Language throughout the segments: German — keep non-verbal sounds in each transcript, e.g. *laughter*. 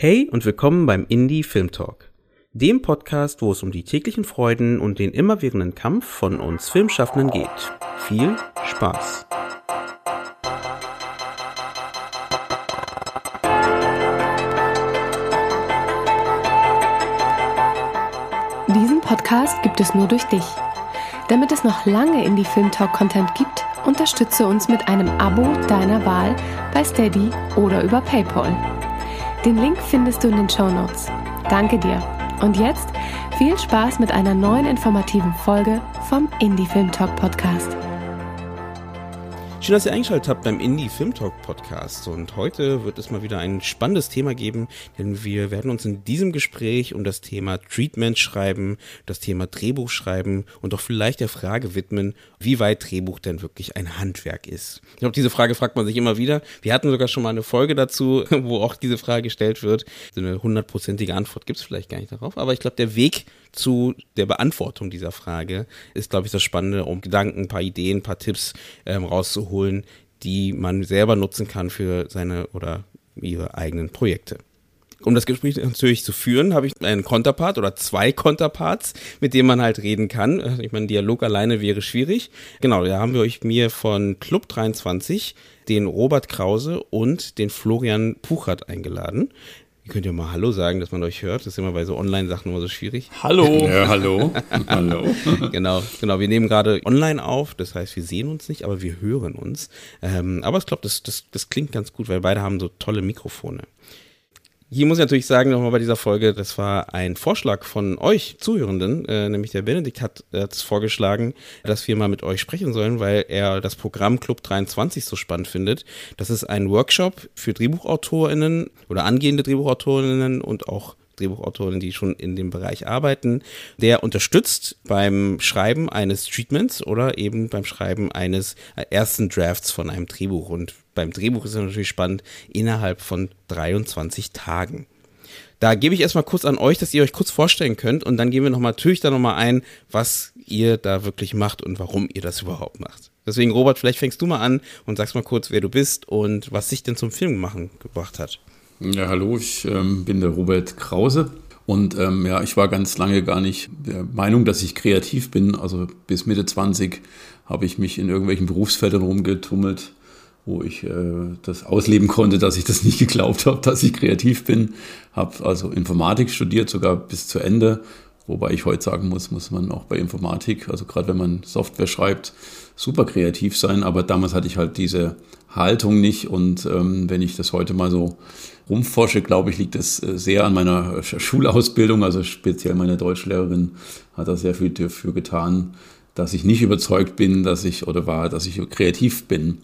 Hey und willkommen beim Indie Film Talk, dem Podcast, wo es um die täglichen Freuden und den immerwährenden Kampf von uns Filmschaffenden geht. Viel Spaß! Diesen Podcast gibt es nur durch dich. Damit es noch lange Indie Film Talk Content gibt, unterstütze uns mit einem Abo deiner Wahl bei Steady oder über PayPal. Den Link findest du in den Show Notes. Danke dir. Und jetzt viel Spaß mit einer neuen informativen Folge vom Indie Film Talk Podcast. Schön, dass ihr eingeschaltet habt beim Indie Film Talk Podcast. Und heute wird es mal wieder ein spannendes Thema geben, denn wir werden uns in diesem Gespräch um das Thema Treatment schreiben, das Thema Drehbuch schreiben und auch vielleicht der Frage widmen, wie weit Drehbuch denn wirklich ein Handwerk ist. Ich glaube, diese Frage fragt man sich immer wieder. Wir hatten sogar schon mal eine Folge dazu, *laughs* wo auch diese Frage gestellt wird. So eine hundertprozentige Antwort gibt es vielleicht gar nicht darauf, aber ich glaube, der Weg zu der Beantwortung dieser Frage ist, glaube ich, das Spannende, um Gedanken, ein paar Ideen, ein paar Tipps ähm, rauszuholen, die man selber nutzen kann für seine oder ihre eigenen Projekte. Um das Gespräch natürlich zu führen, habe ich einen Konterpart oder zwei Konterparts, mit denen man halt reden kann. Ich meine, Dialog alleine wäre schwierig. Genau, da haben wir euch mir von Club 23 den Robert Krause und den Florian Puchert eingeladen. Ihr könnt ja mal Hallo sagen, dass man euch hört. Das ist immer bei so Online-Sachen immer so schwierig. Hallo. *laughs* Ja, hallo. hallo. *laughs* genau, genau. Wir nehmen gerade online auf. Das heißt, wir sehen uns nicht, aber wir hören uns. Ähm, aber ich glaube, das, das, das klingt ganz gut, weil beide haben so tolle Mikrofone. Hier muss ich natürlich sagen, nochmal bei dieser Folge, das war ein Vorschlag von euch Zuhörenden, äh, nämlich der Benedikt hat es vorgeschlagen, dass wir mal mit euch sprechen sollen, weil er das Programm Club 23 so spannend findet. Das ist ein Workshop für DrehbuchautorInnen oder angehende DrehbuchautorInnen und auch Drehbuchautorinnen, die schon in dem Bereich arbeiten, der unterstützt beim Schreiben eines Treatments oder eben beim Schreiben eines ersten Drafts von einem Drehbuch. Und beim Drehbuch ist es natürlich spannend, innerhalb von 23 Tagen. Da gebe ich erstmal kurz an euch, dass ihr euch kurz vorstellen könnt und dann gehen wir nochmal natürlich da nochmal ein, was ihr da wirklich macht und warum ihr das überhaupt macht. Deswegen, Robert, vielleicht fängst du mal an und sagst mal kurz, wer du bist und was dich denn zum Film machen gebracht hat. Ja, hallo, ich ähm, bin der Robert Krause. Und ähm, ja, ich war ganz lange gar nicht der Meinung, dass ich kreativ bin. Also bis Mitte 20 habe ich mich in irgendwelchen Berufsfeldern rumgetummelt, wo ich äh, das ausleben konnte, dass ich das nicht *laughs* geglaubt habe, dass ich kreativ bin. Habe also Informatik studiert, sogar bis zu Ende. Wobei ich heute sagen muss, muss man auch bei Informatik, also gerade wenn man Software schreibt, super kreativ sein. Aber damals hatte ich halt diese Haltung nicht. Und ähm, wenn ich das heute mal so rumforsche, glaube ich, liegt es äh, sehr an meiner Schulausbildung. Also speziell meine Deutschlehrerin hat da sehr viel dafür getan, dass ich nicht überzeugt bin, dass ich oder war, dass ich kreativ bin.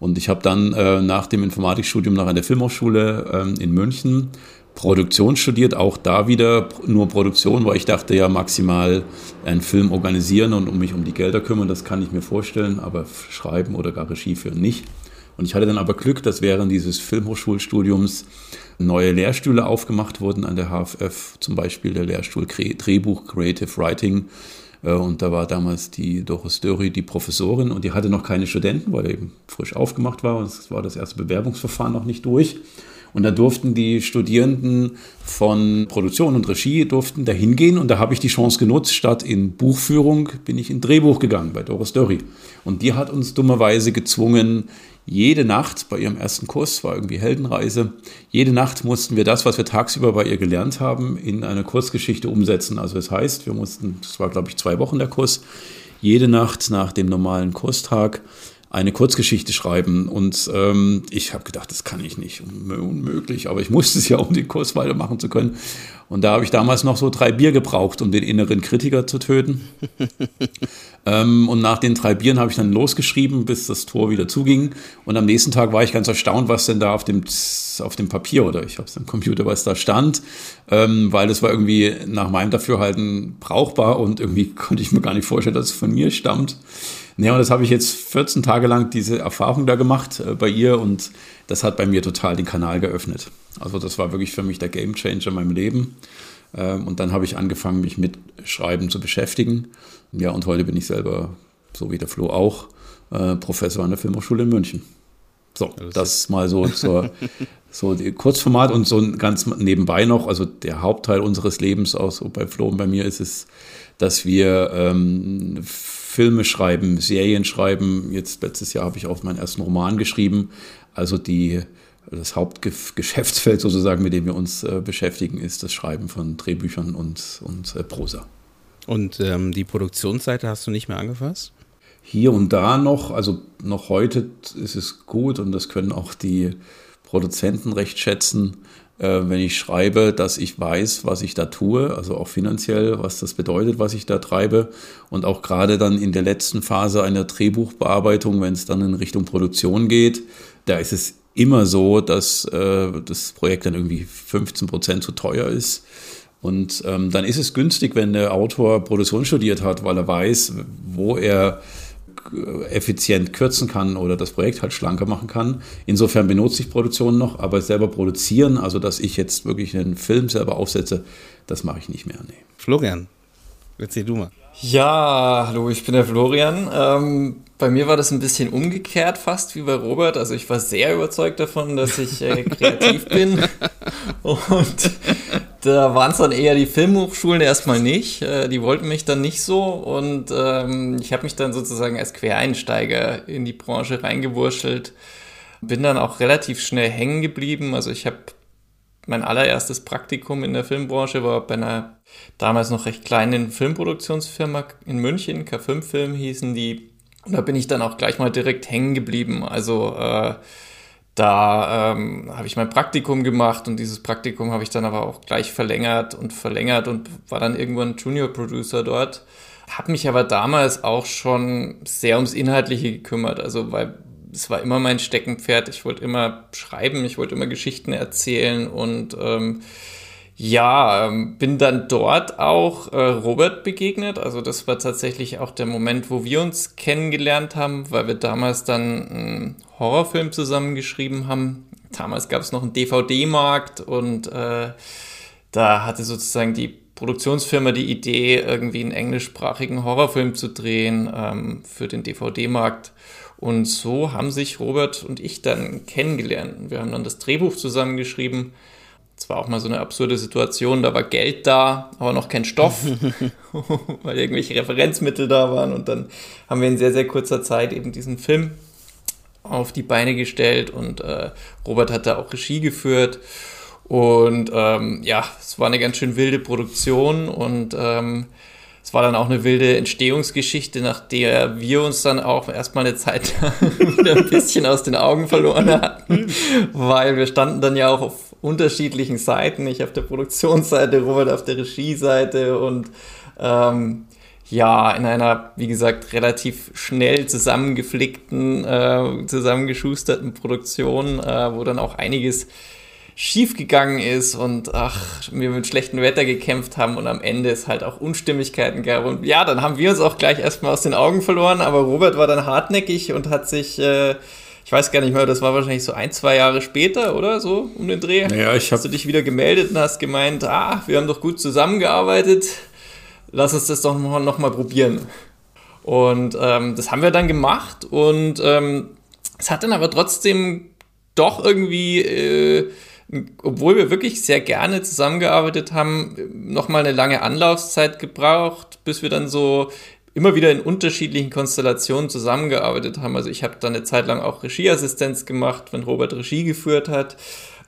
Und ich habe dann äh, nach dem Informatikstudium noch an der Filmhochschule ähm, in München Produktion studiert, auch da wieder nur Produktion, weil ich dachte ja maximal einen Film organisieren und um mich um die Gelder kümmern, das kann ich mir vorstellen, aber schreiben oder gar Regie führen nicht. Und ich hatte dann aber Glück, dass während dieses Filmhochschulstudiums neue Lehrstühle aufgemacht wurden an der HFF, zum Beispiel der Lehrstuhl Drehbuch Creative Writing äh, und da war damals die Doris Dörri die Professorin und die hatte noch keine Studenten, weil er eben frisch aufgemacht war und es war das erste Bewerbungsverfahren noch nicht durch. Und da durften die Studierenden von Produktion und Regie durften da hingehen und da habe ich die Chance genutzt. Statt in Buchführung bin ich in Drehbuch gegangen bei Doris Dörri. Und die hat uns dummerweise gezwungen, jede Nacht bei ihrem ersten Kurs, war irgendwie Heldenreise, jede Nacht mussten wir das, was wir tagsüber bei ihr gelernt haben, in eine Kurzgeschichte umsetzen. Also das heißt, wir mussten, das war glaube ich zwei Wochen der Kurs, jede Nacht nach dem normalen Kurstag eine Kurzgeschichte schreiben. Und ähm, ich habe gedacht, das kann ich nicht, unmöglich, aber ich musste es ja, um den Kurs weitermachen zu können. Und da habe ich damals noch so drei Bier gebraucht, um den inneren Kritiker zu töten. *laughs* ähm, und nach den drei Bieren habe ich dann losgeschrieben, bis das Tor wieder zuging. Und am nächsten Tag war ich ganz erstaunt, was denn da auf dem, auf dem Papier oder ich habe es im Computer, was da stand, ähm, weil das war irgendwie nach meinem Dafürhalten brauchbar und irgendwie *laughs* konnte ich mir gar nicht vorstellen, dass es von mir stammt. Ja, und das habe ich jetzt 14 Tage lang diese Erfahrung da gemacht äh, bei ihr und das hat bei mir total den Kanal geöffnet. Also das war wirklich für mich der Game Changer in meinem Leben. Ähm, und dann habe ich angefangen, mich mit Schreiben zu beschäftigen. Ja, und heute bin ich selber, so wie der Flo auch, äh, Professor an der Filmhochschule in München. So, das mal so zur *laughs* so Kurzformat und so ganz nebenbei noch, also der Hauptteil unseres Lebens, auch so bei Flo und bei mir ist es, dass wir ähm, Filme schreiben, Serien schreiben. Jetzt letztes Jahr habe ich auch meinen ersten Roman geschrieben. Also die, das Hauptgeschäftsfeld sozusagen, mit dem wir uns äh, beschäftigen, ist das Schreiben von Drehbüchern und, und äh, Prosa. Und ähm, die Produktionsseite hast du nicht mehr angefasst? Hier und da noch, also noch heute ist es gut und das können auch die Produzenten recht schätzen, äh, wenn ich schreibe, dass ich weiß, was ich da tue, also auch finanziell, was das bedeutet, was ich da treibe. Und auch gerade dann in der letzten Phase einer Drehbuchbearbeitung, wenn es dann in Richtung Produktion geht, da ist es immer so, dass äh, das Projekt dann irgendwie 15 Prozent zu teuer ist. Und ähm, dann ist es günstig, wenn der Autor Produktion studiert hat, weil er weiß, wo er effizient kürzen kann oder das Projekt halt schlanker machen kann. Insofern benutze ich Produktion noch, aber selber produzieren, also dass ich jetzt wirklich einen Film selber aufsetze, das mache ich nicht mehr. Nee. Florian, erzähl du mal. Ja, hallo, ich bin der Florian. Ähm, bei mir war das ein bisschen umgekehrt fast wie bei Robert. Also ich war sehr überzeugt davon, dass ich äh, *laughs* kreativ bin. Und da waren es dann eher die Filmhochschulen erstmal nicht. Äh, die wollten mich dann nicht so. Und ähm, ich habe mich dann sozusagen als Quereinsteiger in die Branche reingewurschtelt. Bin dann auch relativ schnell hängen geblieben. Also ich habe mein allererstes Praktikum in der Filmbranche war bei einer damals noch recht kleinen Filmproduktionsfirma in München, K5 Film hießen die. Und da bin ich dann auch gleich mal direkt hängen geblieben. Also äh, da ähm, habe ich mein Praktikum gemacht und dieses Praktikum habe ich dann aber auch gleich verlängert und verlängert und war dann irgendwann Junior Producer dort. Habe mich aber damals auch schon sehr ums Inhaltliche gekümmert, also weil es war immer mein Steckenpferd. Ich wollte immer schreiben, ich wollte immer Geschichten erzählen und ähm, ja, ähm, bin dann dort auch äh, Robert begegnet. Also das war tatsächlich auch der Moment, wo wir uns kennengelernt haben, weil wir damals dann einen Horrorfilm zusammengeschrieben haben. Damals gab es noch einen DVD-Markt und äh, da hatte sozusagen die Produktionsfirma die Idee, irgendwie einen englischsprachigen Horrorfilm zu drehen ähm, für den DVD-Markt. Und so haben sich Robert und ich dann kennengelernt. Wir haben dann das Drehbuch zusammengeschrieben es war auch mal so eine absurde Situation, da war Geld da, aber noch kein Stoff, *laughs* weil irgendwelche Referenzmittel da waren. Und dann haben wir in sehr, sehr kurzer Zeit eben diesen Film auf die Beine gestellt und äh, Robert hat da auch Regie geführt. Und ähm, ja, es war eine ganz schön wilde Produktion und ähm, es war dann auch eine wilde Entstehungsgeschichte, nach der wir uns dann auch erstmal eine Zeit *laughs* wieder ein bisschen aus den Augen verloren hatten, *laughs* weil wir standen dann ja auch auf unterschiedlichen Seiten. Ich auf der Produktionsseite, Robert auf der Regie-Seite und ähm, ja, in einer, wie gesagt, relativ schnell zusammengeflickten, äh, zusammengeschusterten Produktion, äh, wo dann auch einiges schiefgegangen ist und ach, wir mit schlechtem Wetter gekämpft haben und am Ende es halt auch Unstimmigkeiten gab. Und ja, dann haben wir uns auch gleich erstmal aus den Augen verloren, aber Robert war dann hartnäckig und hat sich äh, ich weiß gar nicht mehr, das war wahrscheinlich so ein, zwei Jahre später oder so um den Dreh. Ja, ich hast du dich wieder gemeldet und hast gemeint, ah, wir haben doch gut zusammengearbeitet, lass uns das doch noch mal probieren. Und ähm, das haben wir dann gemacht und ähm, es hat dann aber trotzdem doch irgendwie, äh, obwohl wir wirklich sehr gerne zusammengearbeitet haben, nochmal eine lange Anlaufzeit gebraucht, bis wir dann so immer wieder in unterschiedlichen Konstellationen zusammengearbeitet haben. Also ich habe da eine Zeit lang auch Regieassistenz gemacht, wenn Robert Regie geführt hat.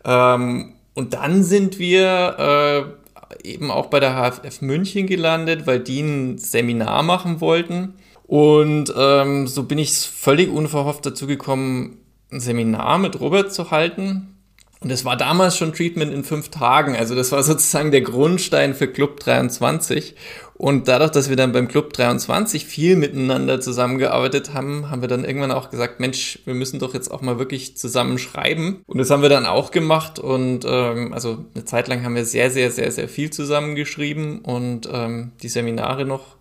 Ähm, und dann sind wir äh, eben auch bei der HFF München gelandet, weil die ein Seminar machen wollten. Und ähm, so bin ich völlig unverhofft dazu gekommen, ein Seminar mit Robert zu halten. Und es war damals schon Treatment in fünf Tagen. Also das war sozusagen der Grundstein für Club 23. Und dadurch, dass wir dann beim Club 23 viel miteinander zusammengearbeitet haben, haben wir dann irgendwann auch gesagt, Mensch, wir müssen doch jetzt auch mal wirklich zusammen schreiben. Und das haben wir dann auch gemacht. Und ähm, also eine Zeit lang haben wir sehr, sehr, sehr, sehr viel zusammengeschrieben und ähm, die Seminare noch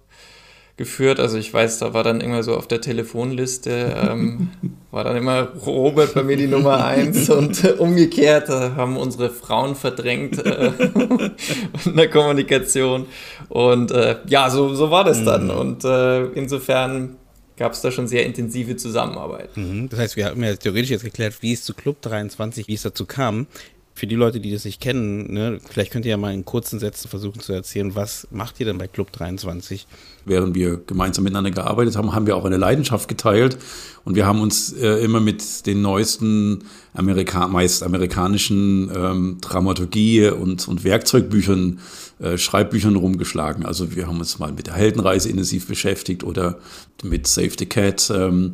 geführt. Also ich weiß, da war dann immer so auf der Telefonliste, ähm, *laughs* war dann immer Robert bei mir die Nummer eins und äh, umgekehrt äh, haben unsere Frauen verdrängt äh, *laughs* in der Kommunikation. Und äh, ja, so, so war das dann. Mhm. Und äh, insofern gab es da schon sehr intensive Zusammenarbeit. Mhm. Das heißt, wir haben ja theoretisch jetzt geklärt, wie es zu Club 23, wie es dazu kam. Für die Leute, die das nicht kennen, ne, vielleicht könnt ihr ja mal in kurzen Sätzen versuchen zu erzählen, was macht ihr denn bei Club 23? Während wir gemeinsam miteinander gearbeitet haben, haben wir auch eine Leidenschaft geteilt und wir haben uns äh, immer mit den neuesten Amerika meist amerikanischen ähm, Dramaturgie und, und Werkzeugbüchern, äh, Schreibbüchern rumgeschlagen. Also wir haben uns mal mit der Heldenreise intensiv beschäftigt oder mit Save the Cat. Ähm,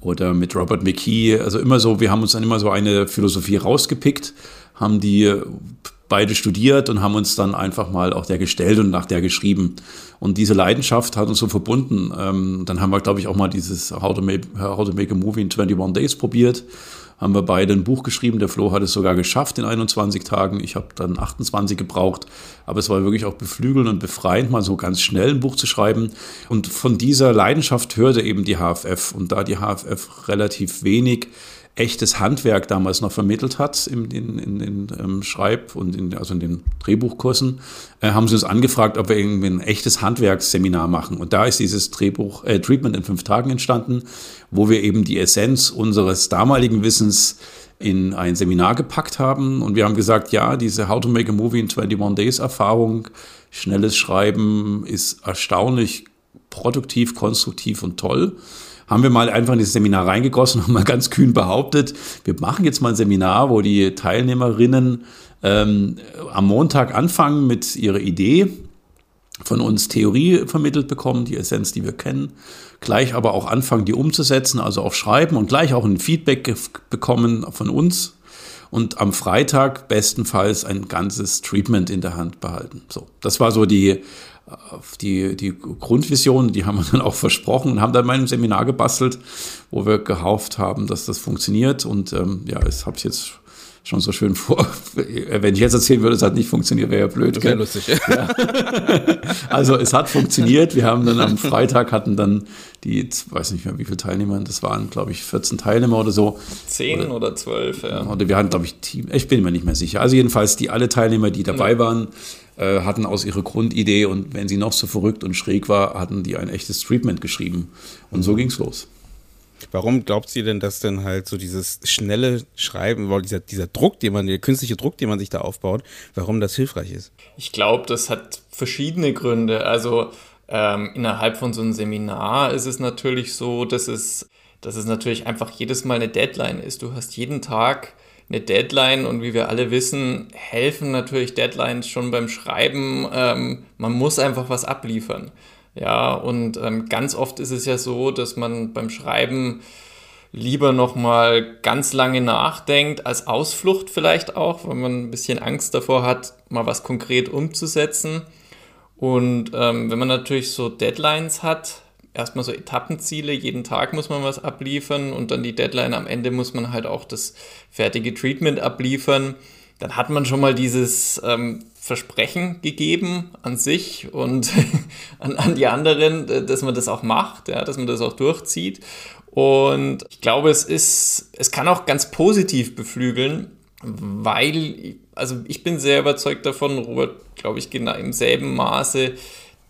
oder mit Robert McKee. Also immer so, wir haben uns dann immer so eine Philosophie rausgepickt haben die beide studiert und haben uns dann einfach mal auch der gestellt und nach der geschrieben. Und diese Leidenschaft hat uns so verbunden. Ähm, dann haben wir, glaube ich, auch mal dieses How to, make, How to Make a Movie in 21 Days probiert. Haben wir beide ein Buch geschrieben. Der Flo hat es sogar geschafft in 21 Tagen. Ich habe dann 28 gebraucht. Aber es war wirklich auch beflügelnd und befreiend, mal so ganz schnell ein Buch zu schreiben. Und von dieser Leidenschaft hörte eben die HFF. Und da die HFF relativ wenig echtes Handwerk damals noch vermittelt hat in den in, in, ähm, Schreib- und in, also in den Drehbuchkursen, äh, haben sie uns angefragt, ob wir irgendwie ein echtes Handwerksseminar machen. Und da ist dieses Drehbuch äh, Treatment in fünf Tagen entstanden, wo wir eben die Essenz unseres damaligen Wissens in ein Seminar gepackt haben. Und wir haben gesagt, ja, diese How to Make a Movie in 21 Days Erfahrung, schnelles Schreiben ist erstaunlich produktiv, konstruktiv und toll haben wir mal einfach in dieses Seminar reingegossen *laughs* und mal ganz kühn behauptet, wir machen jetzt mal ein Seminar, wo die Teilnehmerinnen ähm, am Montag anfangen mit ihrer Idee, von uns Theorie vermittelt bekommen, die Essenz, die wir kennen, gleich aber auch anfangen, die umzusetzen, also auch schreiben und gleich auch ein Feedback bekommen von uns und am Freitag bestenfalls ein ganzes Treatment in der Hand behalten. So, das war so die die, die Grundvision, die haben wir dann auch versprochen und haben dann mal ein Seminar gebastelt, wo wir gehofft haben, dass das funktioniert. Und ähm, ja, ich habe es jetzt schon so schön vor. *laughs* Wenn ich jetzt erzählen würde, es hat nicht funktioniert, wäre ja blöd. Das wäre lustig. Ja. *laughs* also es hat funktioniert. Wir haben dann am Freitag hatten dann die, weiß nicht mehr wie viele Teilnehmer, das waren glaube ich 14 Teilnehmer oder so. Zehn oder, oder zwölf, ja. Oder wir hatten glaube ich Team, ich bin mir nicht mehr sicher. Also jedenfalls die alle Teilnehmer, die dabei ja. waren, äh, hatten aus ihrer Grundidee und wenn sie noch so verrückt und schräg war, hatten die ein echtes Treatment geschrieben. Und so ging's los. Warum glaubt sie denn, dass denn halt so dieses schnelle Schreiben, weil dieser, dieser Druck, den man, der künstliche Druck, den man sich da aufbaut, warum das hilfreich ist? Ich glaube, das hat verschiedene Gründe. Also ähm, innerhalb von so einem Seminar ist es natürlich so, dass es, dass es natürlich einfach jedes Mal eine Deadline ist. Du hast jeden Tag eine Deadline und wie wir alle wissen, helfen natürlich Deadlines schon beim Schreiben. Ähm, man muss einfach was abliefern. Ja, und ähm, ganz oft ist es ja so, dass man beim Schreiben lieber nochmal ganz lange nachdenkt, als Ausflucht vielleicht auch, weil man ein bisschen Angst davor hat, mal was konkret umzusetzen. Und ähm, wenn man natürlich so Deadlines hat, erstmal so Etappenziele, jeden Tag muss man was abliefern und dann die Deadline am Ende muss man halt auch das fertige Treatment abliefern. Dann hat man schon mal dieses ähm, Versprechen gegeben an sich und *laughs* an, an die anderen, dass man das auch macht, ja, dass man das auch durchzieht. Und ich glaube, es ist, es kann auch ganz positiv beflügeln, weil, also ich bin sehr überzeugt davon, Robert, glaube ich, genau im selben Maße,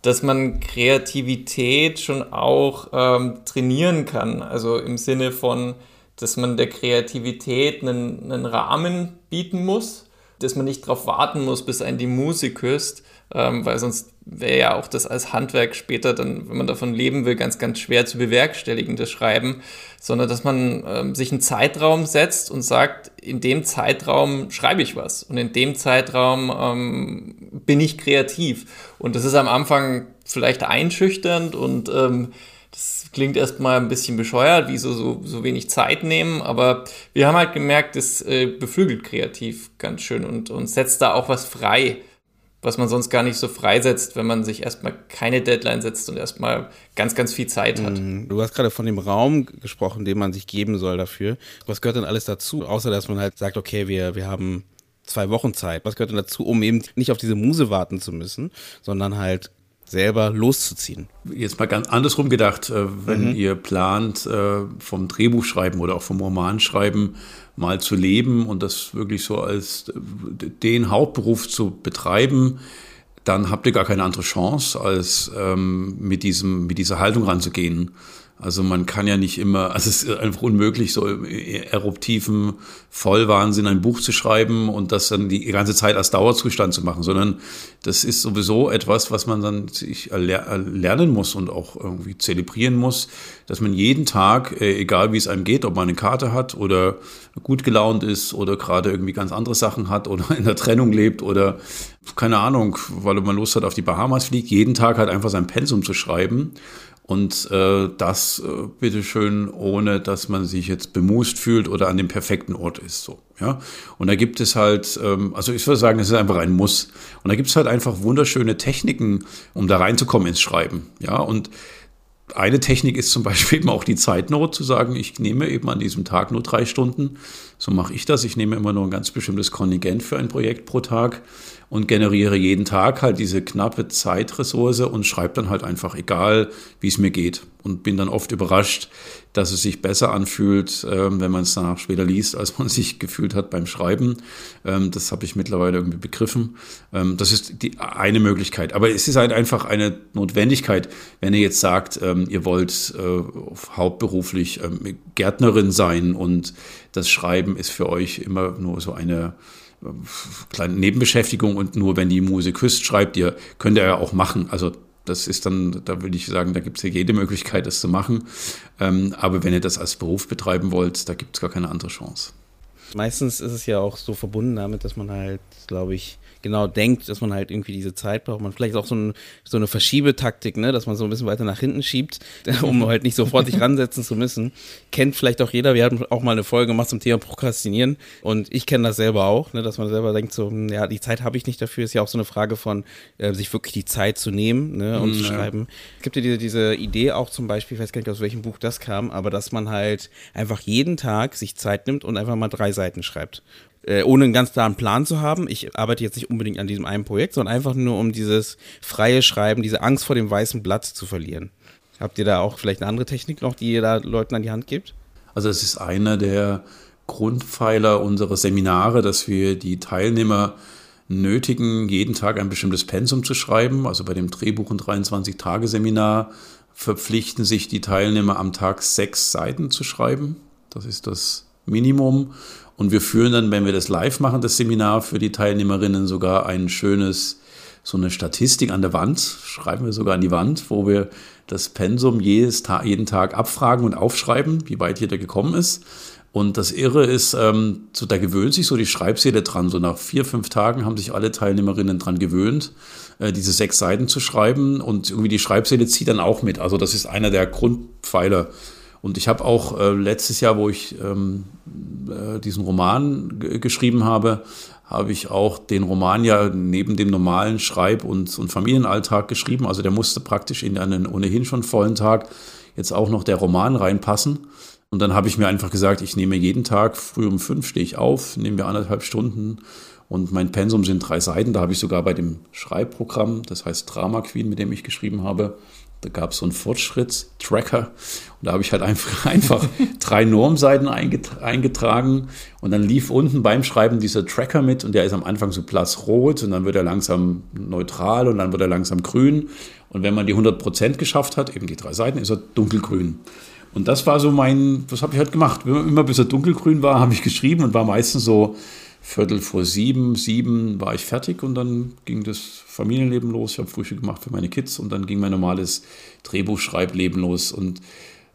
dass man Kreativität schon auch ähm, trainieren kann. Also im Sinne von, dass man der Kreativität einen, einen Rahmen bieten muss, dass man nicht darauf warten muss, bis einen die Musik küsst, ähm, weil sonst wäre ja auch das als Handwerk später dann, wenn man davon leben will, ganz, ganz schwer zu bewerkstelligen, das Schreiben, sondern dass man ähm, sich einen Zeitraum setzt und sagt, in dem Zeitraum schreibe ich was und in dem Zeitraum ähm, bin ich kreativ. Und das ist am Anfang vielleicht einschüchternd und ähm, das klingt erstmal ein bisschen bescheuert, wie so, so, so wenig Zeit nehmen, aber wir haben halt gemerkt, es äh, beflügelt kreativ ganz schön und, und setzt da auch was frei was man sonst gar nicht so freisetzt, wenn man sich erstmal keine Deadline setzt und erstmal ganz, ganz viel Zeit hat. Mhm. Du hast gerade von dem Raum gesprochen, den man sich geben soll dafür. Was gehört denn alles dazu? Außer, dass man halt sagt, okay, wir, wir haben zwei Wochen Zeit. Was gehört denn dazu, um eben nicht auf diese Muse warten zu müssen, sondern halt selber loszuziehen. Jetzt mal ganz andersrum gedacht, äh, wenn mhm. ihr plant, äh, vom Drehbuch schreiben oder auch vom Roman schreiben, mal zu leben und das wirklich so als den Hauptberuf zu betreiben, dann habt ihr gar keine andere Chance, als ähm, mit, diesem, mit dieser Haltung ranzugehen. Also man kann ja nicht immer, also es ist einfach unmöglich, so im eruptiven Vollwahnsinn ein Buch zu schreiben und das dann die ganze Zeit als Dauerzustand zu machen, sondern das ist sowieso etwas, was man dann sich lernen muss und auch irgendwie zelebrieren muss, dass man jeden Tag, äh, egal wie es einem geht, ob man eine Karte hat oder gut gelaunt ist oder gerade irgendwie ganz andere Sachen hat oder *laughs* in der Trennung lebt oder keine Ahnung, weil man Lust hat auf die Bahamas fliegt, jeden Tag halt einfach sein Pensum zu schreiben und äh, das äh, bitteschön, ohne dass man sich jetzt bemust fühlt oder an dem perfekten Ort ist. So, ja. Und da gibt es halt, ähm, also ich würde sagen, es ist einfach ein Muss. Und da gibt es halt einfach wunderschöne Techniken, um da reinzukommen ins Schreiben. Ja. Und eine Technik ist zum Beispiel *laughs* eben auch die Zeitnot, zu sagen, ich nehme eben an diesem Tag nur drei Stunden. So mache ich das. Ich nehme immer nur ein ganz bestimmtes Kontingent für ein Projekt pro Tag und generiere jeden Tag halt diese knappe Zeitressource und schreibe dann halt einfach, egal wie es mir geht. Und bin dann oft überrascht, dass es sich besser anfühlt, ähm, wenn man es danach später liest, als man *laughs* sich gefühlt hat beim Schreiben. Ähm, das habe ich mittlerweile irgendwie begriffen. Ähm, das ist die eine Möglichkeit. Aber es ist halt einfach eine Notwendigkeit, wenn ihr jetzt sagt, ihr wollt äh, hauptberuflich Gärtnerin sein und das Schreiben ist für euch immer nur so eine kleine Nebenbeschäftigung und nur wenn die Muse küsst, schreibt ihr, könnt ihr ja auch machen. Also das ist dann, da würde ich sagen, da gibt es ja jede Möglichkeit, das zu machen. Ähm, aber wenn ihr das als Beruf betreiben wollt, da gibt es gar keine andere Chance. Meistens ist es ja auch so verbunden damit, dass man halt, glaube ich, genau denkt, dass man halt irgendwie diese Zeit braucht. Man vielleicht auch so, ein, so eine Verschiebetaktik, ne, dass man so ein bisschen weiter nach hinten schiebt, *laughs* um halt nicht sofort sich ransetzen zu müssen. Kennt vielleicht auch jeder. Wir hatten auch mal eine Folge gemacht zum Thema Prokrastinieren und ich kenne das selber auch, ne, dass man selber denkt so, hm, ja, die Zeit habe ich nicht dafür. Ist ja auch so eine Frage von, äh, sich wirklich die Zeit zu nehmen ne, und mhm, zu schreiben. Es gibt ja diese, diese Idee auch zum Beispiel, ich weiß gar nicht, aus welchem Buch das kam, aber dass man halt einfach jeden Tag sich Zeit nimmt und einfach mal drei Seiten schreibt äh, ohne einen ganz klaren Plan zu haben. Ich arbeite jetzt nicht unbedingt an diesem einen Projekt, sondern einfach nur um dieses freie Schreiben, diese Angst vor dem weißen Blatt zu verlieren. Habt ihr da auch vielleicht eine andere Technik noch, die ihr da Leuten an die Hand gibt? Also es ist einer der Grundpfeiler unserer Seminare, dass wir die Teilnehmer nötigen, jeden Tag ein bestimmtes Pensum zu schreiben. Also bei dem Drehbuch- und 23-Tage-Seminar verpflichten sich die Teilnehmer am Tag sechs Seiten zu schreiben. Das ist das Minimum. Und wir führen dann, wenn wir das live machen, das Seminar für die Teilnehmerinnen sogar ein schönes, so eine Statistik an der Wand, schreiben wir sogar an die Wand, wo wir das Pensum jedes Tag, jeden Tag abfragen und aufschreiben, wie weit jeder gekommen ist. Und das Irre ist, ähm, so, da gewöhnt sich so die Schreibseele dran. So nach vier, fünf Tagen haben sich alle Teilnehmerinnen dran gewöhnt, äh, diese sechs Seiten zu schreiben. Und irgendwie die Schreibseele zieht dann auch mit. Also das ist einer der Grundpfeiler und ich habe auch äh, letztes Jahr, wo ich ähm, äh, diesen Roman geschrieben habe, habe ich auch den Roman ja neben dem normalen Schreib- und, und Familienalltag geschrieben. Also der musste praktisch in einen ohnehin schon vollen Tag jetzt auch noch der Roman reinpassen. Und dann habe ich mir einfach gesagt, ich nehme jeden Tag früh um fünf stehe ich auf, nehme mir anderthalb Stunden und mein Pensum sind drei Seiten. Da habe ich sogar bei dem Schreibprogramm, das heißt Drama Queen, mit dem ich geschrieben habe, da gab es so einen Fortschrittstracker. Und da habe ich halt einfach, *laughs* einfach drei Normseiten eingetragen. Und dann lief unten beim Schreiben dieser Tracker mit. Und der ist am Anfang so blassrot. Und dann wird er langsam neutral und dann wird er langsam grün. Und wenn man die 100% geschafft hat, eben die drei Seiten, ist er dunkelgrün. Und das war so mein, das habe ich halt gemacht. Immer bis er dunkelgrün war, habe ich geschrieben und war meistens so Viertel vor sieben, sieben war ich fertig und dann ging das Familienleben los. Ich habe Frühstück gemacht für meine Kids und dann ging mein normales Drehbuchschreibleben los. Und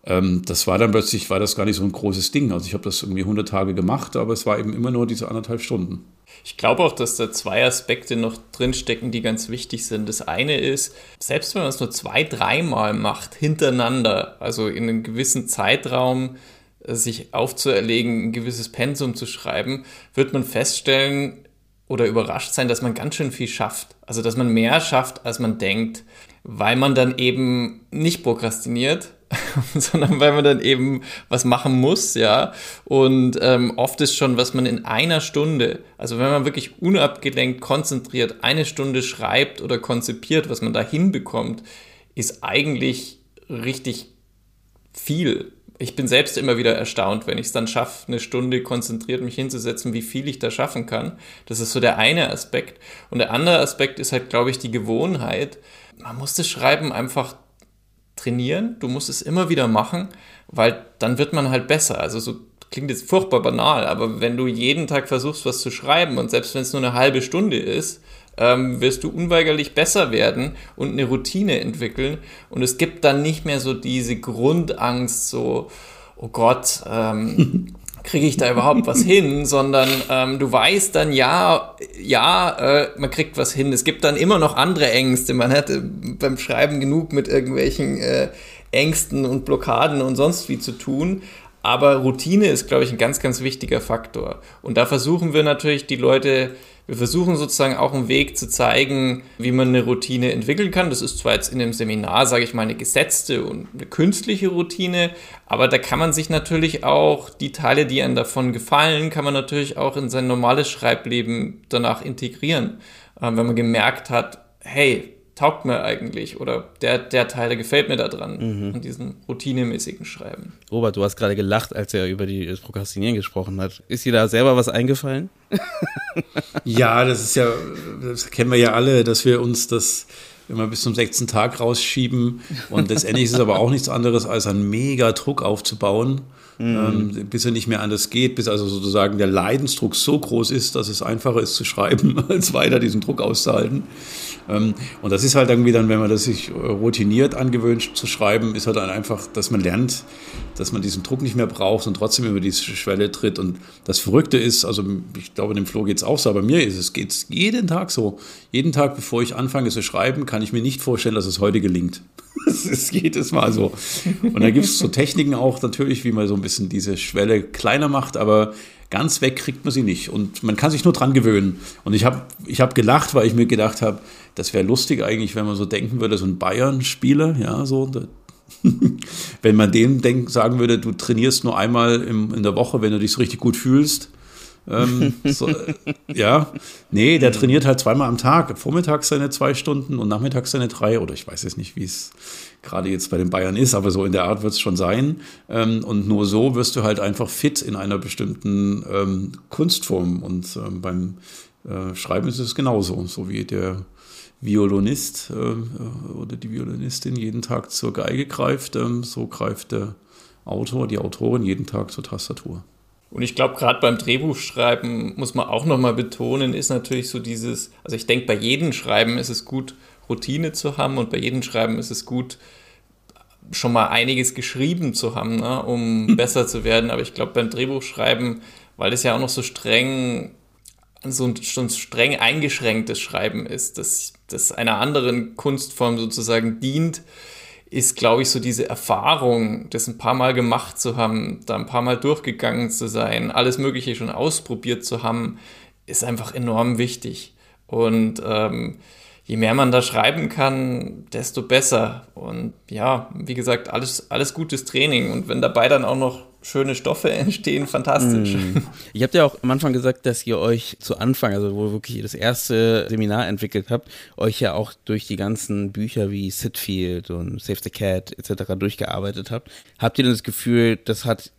ähm, das war dann plötzlich, war das gar nicht so ein großes Ding. Also ich habe das irgendwie 100 Tage gemacht, aber es war eben immer nur diese anderthalb Stunden. Ich glaube auch, dass da zwei Aspekte noch drinstecken, die ganz wichtig sind. Das eine ist, selbst wenn man es nur zwei, dreimal macht, hintereinander, also in einem gewissen Zeitraum, sich aufzuerlegen, ein gewisses Pensum zu schreiben, wird man feststellen oder überrascht sein, dass man ganz schön viel schafft. Also dass man mehr schafft, als man denkt, weil man dann eben nicht prokrastiniert, *laughs* sondern weil man dann eben was machen muss, ja. Und ähm, oft ist schon, was man in einer Stunde, also wenn man wirklich unabgelenkt, konzentriert eine Stunde schreibt oder konzipiert, was man da hinbekommt, ist eigentlich richtig viel ich bin selbst immer wieder erstaunt, wenn ich es dann schaffe, eine Stunde konzentriert mich hinzusetzen, wie viel ich da schaffen kann. Das ist so der eine Aspekt. Und der andere Aspekt ist halt, glaube ich, die Gewohnheit. Man muss das Schreiben einfach trainieren, du musst es immer wieder machen, weil dann wird man halt besser. Also so klingt jetzt furchtbar banal, aber wenn du jeden Tag versuchst, was zu schreiben und selbst wenn es nur eine halbe Stunde ist, ähm, wirst du unweigerlich besser werden und eine Routine entwickeln. Und es gibt dann nicht mehr so diese Grundangst, so, oh Gott, ähm, *laughs* kriege ich da überhaupt was hin, sondern ähm, du weißt dann, ja, ja, äh, man kriegt was hin. Es gibt dann immer noch andere Ängste. Man hätte beim Schreiben genug mit irgendwelchen äh, Ängsten und Blockaden und sonst wie zu tun. Aber Routine ist, glaube ich, ein ganz, ganz wichtiger Faktor. Und da versuchen wir natürlich die Leute, wir versuchen sozusagen auch einen Weg zu zeigen, wie man eine Routine entwickeln kann. Das ist zwar jetzt in dem Seminar, sage ich mal, eine gesetzte und eine künstliche Routine, aber da kann man sich natürlich auch die Teile, die einem davon gefallen, kann man natürlich auch in sein normales Schreibleben danach integrieren. Ähm, wenn man gemerkt hat, hey, taugt mir eigentlich oder der, der Teil, der gefällt mir da dran, mhm. an diesem routinemäßigen Schreiben. Robert, du hast gerade gelacht, als er über die, das Prokrastinieren gesprochen hat. Ist dir da selber was eingefallen? *laughs* ja, das ist ja, das kennen wir ja alle, dass wir uns das immer bis zum sechsten Tag rausschieben und letztendlich ist es aber auch nichts anderes, als einen mega Druck aufzubauen mhm. ähm, bis er nicht mehr anders geht, bis also sozusagen der Leidensdruck so groß ist, dass es einfacher ist zu schreiben, *laughs* als weiter diesen Druck auszuhalten. Ähm, und das ist halt irgendwie dann, wenn man das sich routiniert angewöhnt zu schreiben, ist halt dann einfach, dass man lernt, dass man diesen Druck nicht mehr braucht und trotzdem über diese Schwelle tritt. Und das Verrückte ist, also ich glaube, dem Flo geht es auch so, aber mir ist es geht jeden Tag so. Jeden Tag, bevor ich anfange zu schreiben, kann ich mir nicht vorstellen, dass es heute gelingt. *laughs* Das ist jedes Mal so. Und da gibt es so Techniken auch natürlich, wie man so ein bisschen diese Schwelle kleiner macht, aber ganz weg kriegt man sie nicht. Und man kann sich nur dran gewöhnen. Und ich habe ich hab gelacht, weil ich mir gedacht habe, das wäre lustig eigentlich, wenn man so denken würde, so ein Bayern-Spieler, ja, so. *laughs* wenn man dem denk, sagen würde, du trainierst nur einmal im, in der Woche, wenn du dich so richtig gut fühlst, ähm, *laughs* so, äh, ja, nee, der trainiert halt zweimal am Tag. Vormittags seine zwei Stunden und nachmittags seine drei. Oder ich weiß jetzt nicht, wie es gerade jetzt bei den Bayern ist, aber so in der Art wird es schon sein. Ähm, und nur so wirst du halt einfach fit in einer bestimmten ähm, Kunstform. Und ähm, beim äh, Schreiben ist es genauso, so wie der Violinist äh, oder die Violinistin jeden Tag zur Geige greift, so greift der Autor, die Autorin jeden Tag zur Tastatur. Und ich glaube, gerade beim Drehbuchschreiben muss man auch nochmal betonen, ist natürlich so dieses, also ich denke, bei jedem Schreiben ist es gut, Routine zu haben und bei jedem Schreiben ist es gut, schon mal einiges geschrieben zu haben, ne, um besser zu werden. Aber ich glaube, beim Drehbuchschreiben, weil es ja auch noch so streng, so ein, so ein streng eingeschränktes Schreiben ist, das, das einer anderen Kunstform sozusagen dient, ist, glaube ich, so diese Erfahrung, das ein paar Mal gemacht zu haben, da ein paar Mal durchgegangen zu sein, alles Mögliche schon ausprobiert zu haben, ist einfach enorm wichtig. Und ähm, je mehr man da schreiben kann, desto besser. Und ja, wie gesagt, alles, alles gutes Training. Und wenn dabei dann auch noch schöne Stoffe *laughs* entstehen, fantastisch. Mm. Ich habe ja auch am Anfang gesagt, dass ihr euch zu Anfang, also wo wirklich das erste Seminar entwickelt habt, euch ja auch durch die ganzen Bücher wie Sitfield und Save the Cat etc. durchgearbeitet habt. Habt ihr denn das Gefühl, das hat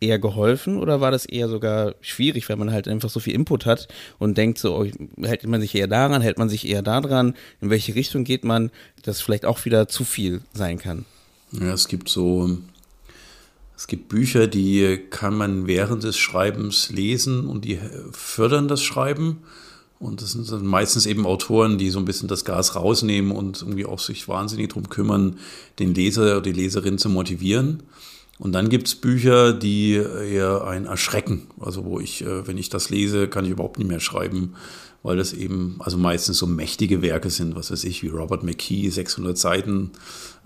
eher geholfen oder war das eher sogar schwierig, weil man halt einfach so viel Input hat und denkt so, oh, hält man sich eher daran, hält man sich eher daran, in welche Richtung geht man, dass vielleicht auch wieder zu viel sein kann? Ja, es gibt so es gibt Bücher, die kann man während des Schreibens lesen und die fördern das Schreiben. Und das sind meistens eben Autoren, die so ein bisschen das Gas rausnehmen und irgendwie auch sich wahnsinnig darum kümmern, den Leser oder die Leserin zu motivieren. Und dann gibt's Bücher, die eher ein erschrecken. Also wo ich, äh, wenn ich das lese, kann ich überhaupt nicht mehr schreiben weil das eben also meistens so mächtige Werke sind, was weiß ich, wie Robert McKee, 600 Seiten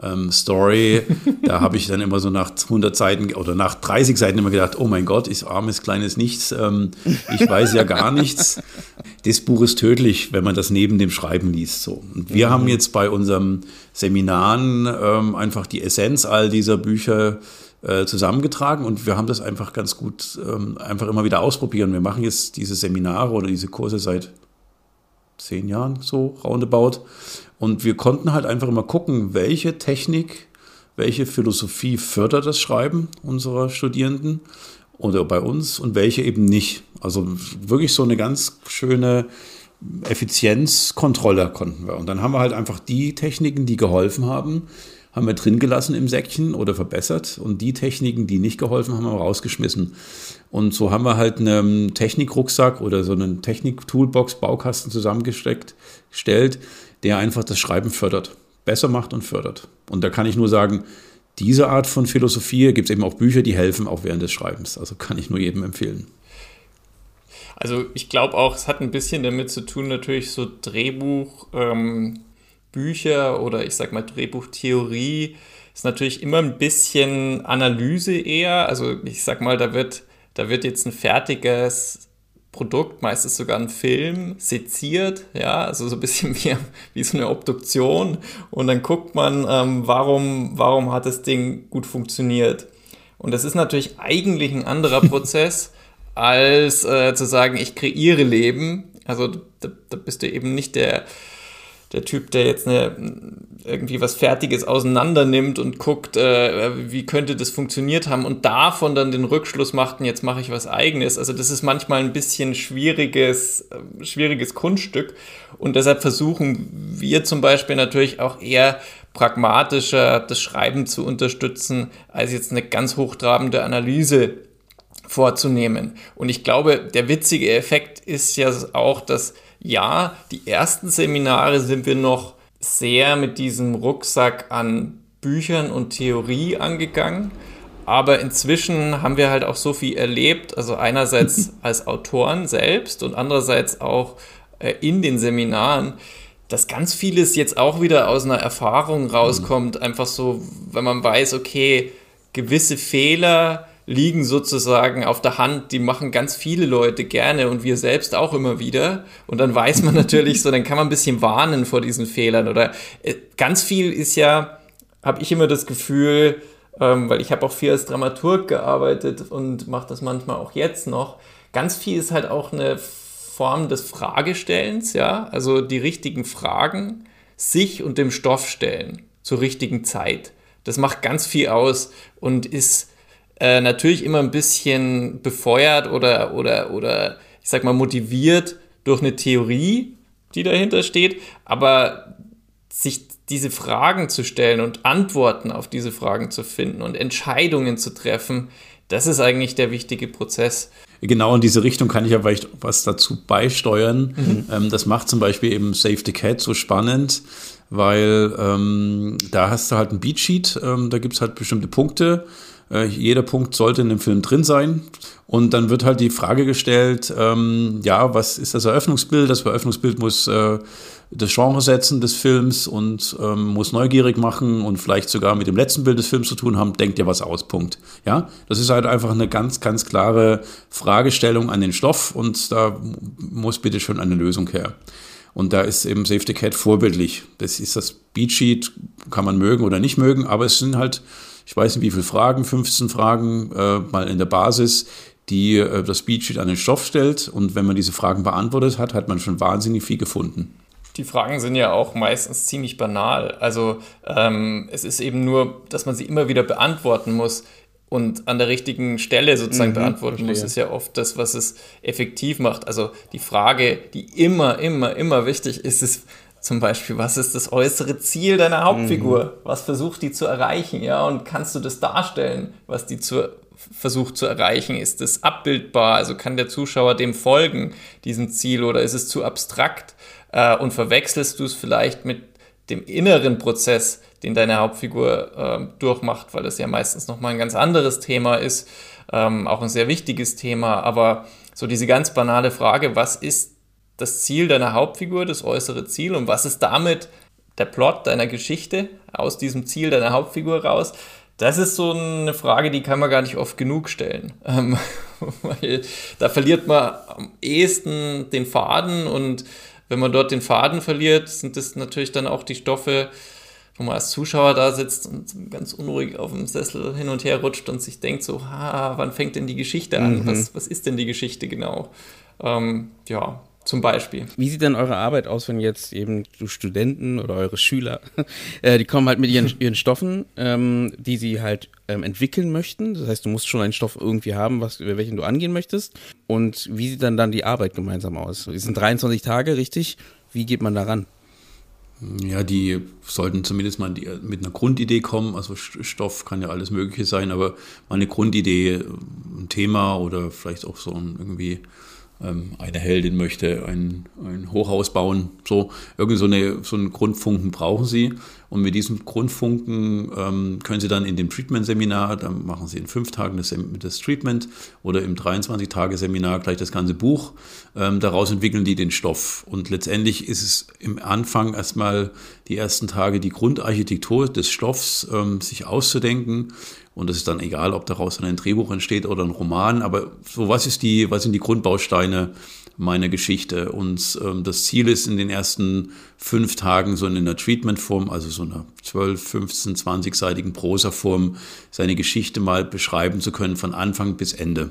ähm, Story. *laughs* da habe ich dann immer so nach 100 Seiten oder nach 30 Seiten immer gedacht, oh mein Gott, ich armes kleines Nichts, ähm, ich weiß ja gar nichts. Das Buch ist tödlich, wenn man das neben dem Schreiben liest. So. Und wir mhm. haben jetzt bei unserem Seminaren ähm, einfach die Essenz all dieser Bücher äh, zusammengetragen und wir haben das einfach ganz gut ähm, einfach immer wieder ausprobieren. Wir machen jetzt diese Seminare oder diese Kurse seit zehn Jahren so roundabout. Und wir konnten halt einfach immer gucken, welche Technik, welche Philosophie fördert das Schreiben unserer Studierenden oder bei uns und welche eben nicht. Also wirklich so eine ganz schöne Effizienzkontrolle konnten wir. Und dann haben wir halt einfach die Techniken, die geholfen haben, haben wir drin gelassen im Säckchen oder verbessert und die Techniken, die nicht geholfen haben, haben wir rausgeschmissen. Und so haben wir halt einen Technikrucksack oder so einen Technik-Toolbox, Baukasten zusammengesteckt, gestellt, der einfach das Schreiben fördert, besser macht und fördert. Und da kann ich nur sagen, diese Art von Philosophie gibt es eben auch Bücher, die helfen auch während des Schreibens. Also kann ich nur jedem empfehlen. Also ich glaube auch, es hat ein bisschen damit zu tun, natürlich so Drehbuch, ähm, Bücher oder ich sag mal Drehbuchtheorie ist natürlich immer ein bisschen Analyse eher. Also ich sag mal, da wird, da wird jetzt ein fertiges Produkt, meistens sogar ein Film, seziert, ja, also so ein bisschen *laughs* wie, wie so eine Obduktion. Und dann guckt man, ähm, warum, warum hat das Ding gut funktioniert. Und das ist natürlich eigentlich ein anderer *laughs* Prozess, als äh, zu sagen, ich kreiere Leben. Also da, da bist du eben nicht der, der Typ, der jetzt eine, irgendwie was Fertiges auseinander nimmt und guckt, äh, wie könnte das funktioniert haben und davon dann den Rückschluss macht, und jetzt mache ich was eigenes. Also das ist manchmal ein bisschen schwieriges, äh, schwieriges Kunststück und deshalb versuchen wir zum Beispiel natürlich auch eher pragmatischer das Schreiben zu unterstützen, als jetzt eine ganz hochtrabende Analyse vorzunehmen. Und ich glaube, der witzige Effekt ist ja auch, dass ja, die ersten Seminare sind wir noch sehr mit diesem Rucksack an Büchern und Theorie angegangen. Aber inzwischen haben wir halt auch so viel erlebt, also einerseits *laughs* als Autoren selbst und andererseits auch äh, in den Seminaren, dass ganz vieles jetzt auch wieder aus einer Erfahrung rauskommt. Einfach so, wenn man weiß, okay, gewisse Fehler liegen sozusagen auf der Hand, die machen ganz viele Leute gerne und wir selbst auch immer wieder. Und dann weiß man *laughs* natürlich so, dann kann man ein bisschen warnen vor diesen Fehlern. Oder äh, ganz viel ist ja, habe ich immer das Gefühl, ähm, weil ich habe auch viel als Dramaturg gearbeitet und mache das manchmal auch jetzt noch. Ganz viel ist halt auch eine Form des Fragestellens, ja, also die richtigen Fragen sich und dem Stoff stellen zur richtigen Zeit. Das macht ganz viel aus und ist äh, natürlich immer ein bisschen befeuert oder, oder, oder ich sag mal motiviert durch eine Theorie, die dahinter steht, aber sich diese Fragen zu stellen und Antworten auf diese Fragen zu finden und Entscheidungen zu treffen, das ist eigentlich der wichtige Prozess. Genau in diese Richtung kann ich ja vielleicht was dazu beisteuern. Mhm. Ähm, das macht zum Beispiel eben Save the Cat so spannend, weil ähm, da hast du halt ein Beatsheet, ähm, da gibt es halt bestimmte Punkte äh, jeder Punkt sollte in dem Film drin sein. Und dann wird halt die Frage gestellt, ähm, ja, was ist das Eröffnungsbild? Das Eröffnungsbild muss äh, das Genre setzen des Films und ähm, muss neugierig machen und vielleicht sogar mit dem letzten Bild des Films zu tun haben. Denkt ihr was aus? Punkt. Ja, das ist halt einfach eine ganz, ganz klare Fragestellung an den Stoff und da muss bitte schon eine Lösung her. Und da ist eben Safety Cat vorbildlich. Das ist das Beatsheet, kann man mögen oder nicht mögen, aber es sind halt ich weiß nicht wie viele Fragen, 15 Fragen äh, mal in der Basis, die äh, das Speedsheet an den Stoff stellt. Und wenn man diese Fragen beantwortet hat, hat man schon wahnsinnig viel gefunden. Die Fragen sind ja auch meistens ziemlich banal. Also ähm, es ist eben nur, dass man sie immer wieder beantworten muss und an der richtigen Stelle sozusagen mhm, beantworten verstehe. muss, ist ja oft das, was es effektiv macht. Also die Frage, die immer, immer, immer wichtig ist, ist, zum Beispiel, was ist das äußere Ziel deiner Hauptfigur? Mhm. Was versucht die zu erreichen? Ja, und kannst du das darstellen, was die zu, versucht zu erreichen? Ist das abbildbar? Also kann der Zuschauer dem folgen, diesem Ziel, oder ist es zu abstrakt? Äh, und verwechselst du es vielleicht mit dem inneren Prozess, den deine Hauptfigur äh, durchmacht, weil das ja meistens nochmal ein ganz anderes Thema ist, ähm, auch ein sehr wichtiges Thema, aber so diese ganz banale Frage, was ist das Ziel deiner Hauptfigur, das äußere Ziel und was ist damit der Plot deiner Geschichte aus diesem Ziel deiner Hauptfigur raus? Das ist so eine Frage, die kann man gar nicht oft genug stellen. *laughs* Ähm, weil da verliert man am ehesten den Faden und wenn man dort den Faden verliert, sind das natürlich dann auch die Stoffe, wo man als Zuschauer da sitzt und ganz unruhig auf dem Sessel hin und her rutscht und sich denkt so, ha, wann fängt denn die Geschichte an? Mhm. Was, was ist denn die Geschichte genau? Ähm, ja, zum Beispiel. Wie sieht denn eure Arbeit aus, wenn jetzt eben du Studenten oder eure Schüler, *laughs* äh, die kommen halt mit ihren, ihren Stoffen, ähm, die sie halt ähm, entwickeln möchten. Das heißt, du musst schon einen Stoff irgendwie haben, was, über welchen du angehen möchtest. Und wie sieht dann dann die Arbeit gemeinsam aus? Es sind 23 Tage, richtig? Wie geht man daran? Ja, die sollten zumindest mal mit einer Grundidee kommen. Also Stoff kann ja alles Mögliche sein, aber mal eine Grundidee, ein Thema oder vielleicht auch so ein irgendwie eine Heldin möchte ein, ein Hochhaus bauen. So, irgend so, eine, so einen Grundfunken brauchen sie. Und mit diesem Grundfunken ähm, können sie dann in dem Treatment-Seminar, dann machen sie in fünf Tagen das, das Treatment oder im 23-Tage-Seminar gleich das ganze Buch. Ähm, daraus entwickeln die den Stoff. Und letztendlich ist es im Anfang erstmal die ersten Tage die Grundarchitektur des Stoffs ähm, sich auszudenken und es ist dann egal, ob daraus dann ein Drehbuch entsteht oder ein Roman. Aber so, was ist die, was sind die Grundbausteine meiner Geschichte? Und ähm, das Ziel ist in den ersten fünf Tagen so in einer Treatment-Form, also so einer 12, 15, 20-seitigen Prosa-Form, seine Geschichte mal beschreiben zu können von Anfang bis Ende.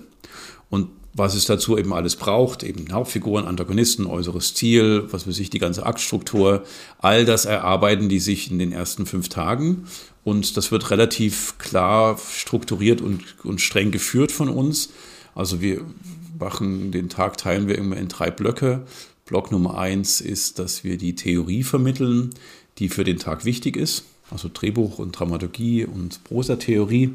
Und was es dazu eben alles braucht, eben Hauptfiguren, Antagonisten, äußeres Ziel, was weiß ich, die ganze Aktstruktur, all das erarbeiten die sich in den ersten fünf Tagen und das wird relativ klar strukturiert und, und streng geführt von uns. Also wir machen den Tag, teilen wir immer in drei Blöcke. Block Nummer eins ist, dass wir die Theorie vermitteln, die für den Tag wichtig ist. Also Drehbuch und Dramaturgie und Prosatheorie.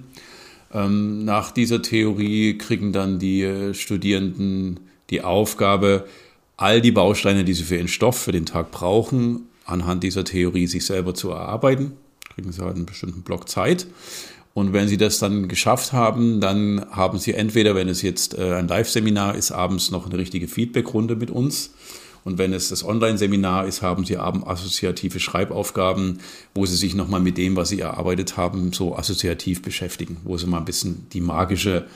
Ähm, nach dieser Theorie kriegen dann die Studierenden die Aufgabe, all die Bausteine, die sie für ihren Stoff, für den Tag brauchen, anhand dieser Theorie sich selber zu erarbeiten kriegen Sie halt einen bestimmten Block Zeit. Und wenn Sie das dann geschafft haben, dann haben Sie entweder, wenn es jetzt äh, ein Live-Seminar ist, abends noch eine richtige Feedback-Runde mit uns. Und wenn es das Online-Seminar ist, haben Sie abends assoziative Schreibaufgaben, wo Sie sich nochmal mit dem, was Sie erarbeitet haben, so assoziativ beschäftigen, wo Sie mal ein bisschen die magische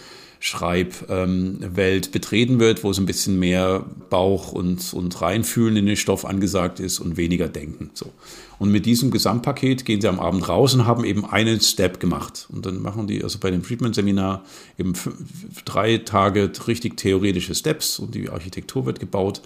Schreibwelt ähm, betreten wird, wo es ein bisschen mehr Bauch und, und reinfühlen in den Stoff angesagt ist und weniger denken. So. Und mit diesem Gesamtpaket gehen sie am Abend raus und haben eben einen Step gemacht. Und dann machen die also bei dem Treatment-Seminar eben drei Tage richtig theoretische Steps und die Architektur wird gebaut.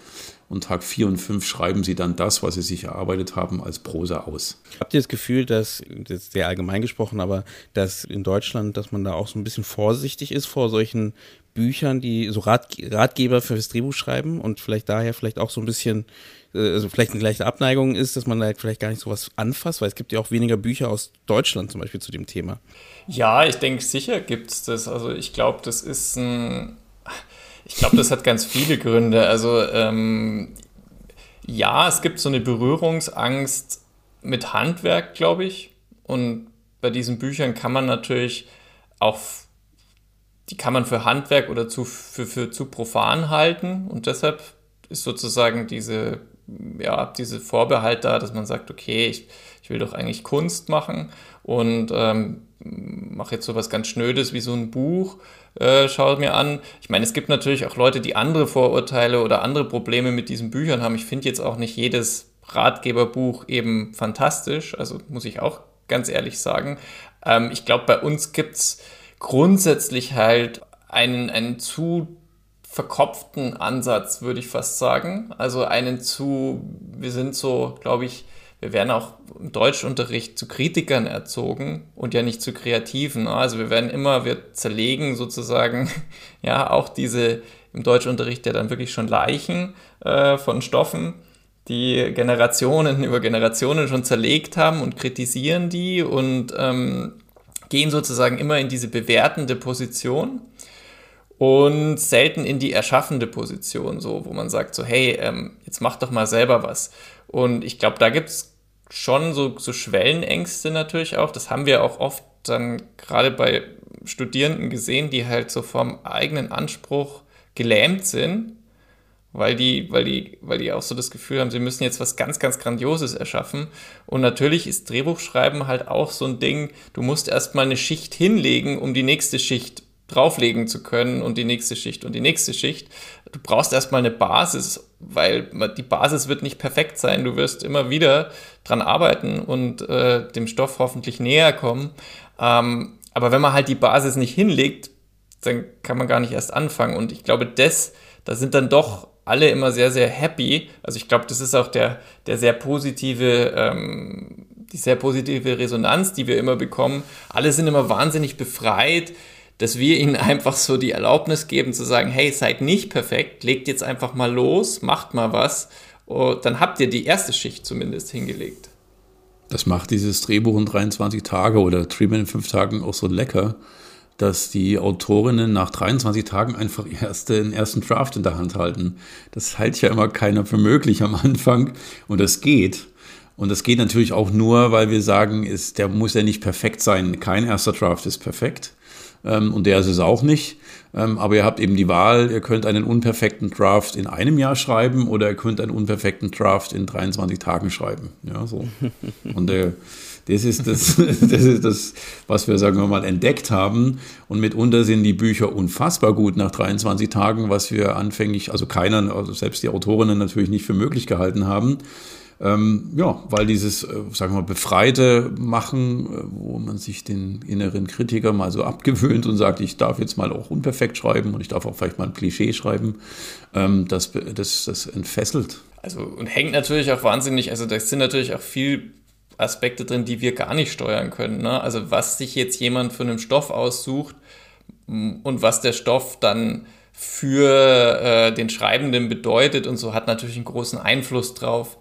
Und Tag vier und fünf schreiben sie dann das, was sie sich erarbeitet haben, als Prosa aus. Habt ihr das Gefühl, dass, das ist sehr allgemein gesprochen, aber dass in Deutschland, dass man da auch so ein bisschen vorsichtig ist vor solchen Büchern, die so Rat, Ratgeber fürs Drehbuch schreiben und vielleicht daher vielleicht auch so ein bisschen äh, also vielleicht eine gleiche Abneigung ist, dass man da halt vielleicht gar nicht sowas anfasst, weil es gibt ja auch weniger Bücher aus Deutschland zum Beispiel zu dem Thema. Ja, ich denke, sicher gibt es das. Also ich glaube, das ist ein, ich glaube, das hat ganz viele Gründe. Also ähm, ja, es gibt so eine Berührungsangst mit Handwerk, glaube ich. Und bei diesen Büchern kann man natürlich auch, die kann man für Handwerk oder zu, für, für zu profan halten. Und deshalb ist sozusagen diese ja, diese Vorbehalt da, dass man sagt, okay, ich, ich will doch eigentlich Kunst machen und ähm, mache jetzt so was ganz Schnödes wie so ein Buch, äh, schaue mir an. Ich meine, es gibt natürlich auch Leute, die andere Vorurteile oder andere Probleme mit diesen Büchern haben. Ich finde jetzt auch nicht jedes Ratgeberbuch eben fantastisch, also muss ich auch ganz ehrlich sagen. Ähm, ich glaube, bei uns gibt es grundsätzlich halt einen, einen zu verkopften Ansatz, würde ich fast sagen. Also einen zu, wir sind so, glaube ich, wir werden auch im Deutschunterricht zu Kritikern erzogen und ja nicht zu Kreativen. Also wir werden immer, wir zerlegen sozusagen, *laughs* ja, auch diese im Deutschunterricht ja dann wirklich schon Leichen äh, von Stoffen, die Generationen über Generationen schon zerlegt haben und kritisieren die und ähm, gehen sozusagen immer in diese bewertende Position und selten in die erschaffende Position, so wo man sagt, so hey, ähm, jetzt mach doch mal selber was. Und ich glaube, da gibt es schon so, so Schwellenängste natürlich auch. Das haben wir auch oft dann gerade bei Studierenden gesehen, die halt so vom eigenen Anspruch gelähmt sind, weil die, weil die, weil die auch so das Gefühl haben, sie müssen jetzt was ganz, ganz Grandioses erschaffen. Und natürlich ist Drehbuchschreiben halt auch so ein Ding, du musst erstmal eine Schicht hinlegen, um die nächste Schicht drauflegen zu können und die nächste Schicht und die nächste Schicht. Du brauchst erstmal eine Basis, weil die Basis wird nicht perfekt sein. Du wirst immer wieder dran arbeiten und äh, dem Stoff hoffentlich näher kommen. Ähm, aber wenn man halt die Basis nicht hinlegt, dann kann man gar nicht erst anfangen. Und ich glaube, das, da sind dann doch alle immer sehr, sehr happy. Also ich glaube, das ist auch der, der sehr positive, ähm, die sehr positive Resonanz, die wir immer bekommen. Alle sind immer wahnsinnig befreit dass wir ihnen *laughs* einfach so die Erlaubnis geben zu sagen, hey, seid nicht perfekt, legt jetzt einfach mal los, macht mal was oh, dann habt ihr die erste Schicht zumindest hingelegt. Das macht dieses Drehbuch in 23 Tage oder Treatment in 5 Tagen auch so lecker, dass die Autorinnen nach 23 Tagen einfach *laughs* erst den ersten Draft in der Hand halten. Das hält ja immer keiner für möglich am Anfang und das geht. Und das geht natürlich auch nur, weil wir sagen, ist, der muss ja nicht perfekt sein. Kein erster Draft ist perfekt. Ähm, und der ist es auch nicht. Ähm, aber ihr habt eben die Wahl, ihr könnt einen unperfekten Draft in einem Jahr schreiben oder ihr könnt einen unperfekten Draft in 23 Tagen schreiben. Ja, so. *laughs* Und der, das ist das, *laughs* das ist das, was wir, sagen wir mal, entdeckt haben. Und mitunter sind die Bücher unfassbar gut nach 23 Tagen, was wir anfänglich, also keiner, also selbst die Autorinnen natürlich nicht für möglich gehalten haben. Ähm, ja, weil dieses, äh, sagen wir mal, befreite Machen, äh, wo man sich den inneren Kritiker mal so abgewöhnt und sagt, ich darf jetzt mal auch unperfekt schreiben und ich darf auch vielleicht mal ein Klischee schreiben, ähm, das, das, das entfesselt. Also und hängt natürlich auch wahnsinnig, also da sind natürlich auch viel Aspekte drin, die wir gar nicht steuern können. Ne? Also was sich jetzt jemand für einen Stoff aussucht und was der Stoff dann für äh, den Schreibenden bedeutet und so, hat natürlich einen großen Einfluss drauf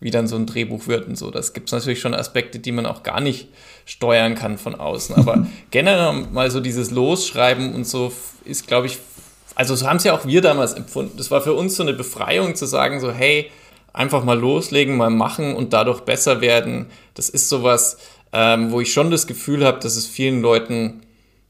wie dann so ein Drehbuch wird und so. Das gibt es natürlich schon Aspekte, die man auch gar nicht steuern kann von außen. Aber *laughs* generell mal so dieses Losschreiben und so ist, glaube ich, also so haben es ja auch wir damals empfunden. Das war für uns so eine Befreiung zu sagen, so hey, einfach mal loslegen, mal machen und dadurch besser werden. Das ist sowas, ähm, wo ich schon das Gefühl habe, dass es vielen Leuten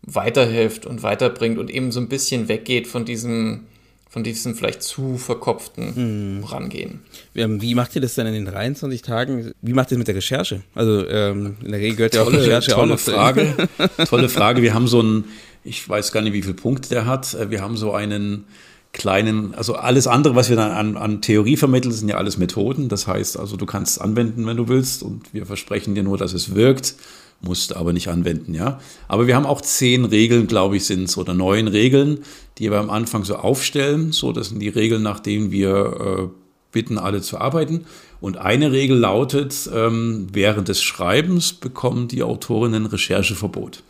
weiterhilft und weiterbringt und eben so ein bisschen weggeht von diesem von diesem vielleicht zu verkopften hm. Rangehen. Wie macht ihr das denn in den 23 Tagen? Wie macht ihr das mit der Recherche? Also ähm, in der Regel gehört ja auch Recherche tolle auch noch Frage. *laughs* tolle Frage. Wir haben so einen, ich weiß gar nicht, wie viel Punkte der hat. Äh, wir haben so einen kleinen, also alles andere, was wir dann an, an Theorie vermitteln, sind ja alles Methoden. Das heißt also, du kannst es anwenden, wenn du willst, und wir versprechen dir nur, dass es wirkt musste aber nicht anwenden, ja. Aber wir haben auch zehn Regeln, glaube ich, sind es, oder neun Regeln, die wir am Anfang so aufstellen. So, das sind die Regeln, nach denen wir äh, bitten, alle zu arbeiten. Und eine Regel lautet, ähm, während des Schreibens bekommen die Autorinnen Rechercheverbot.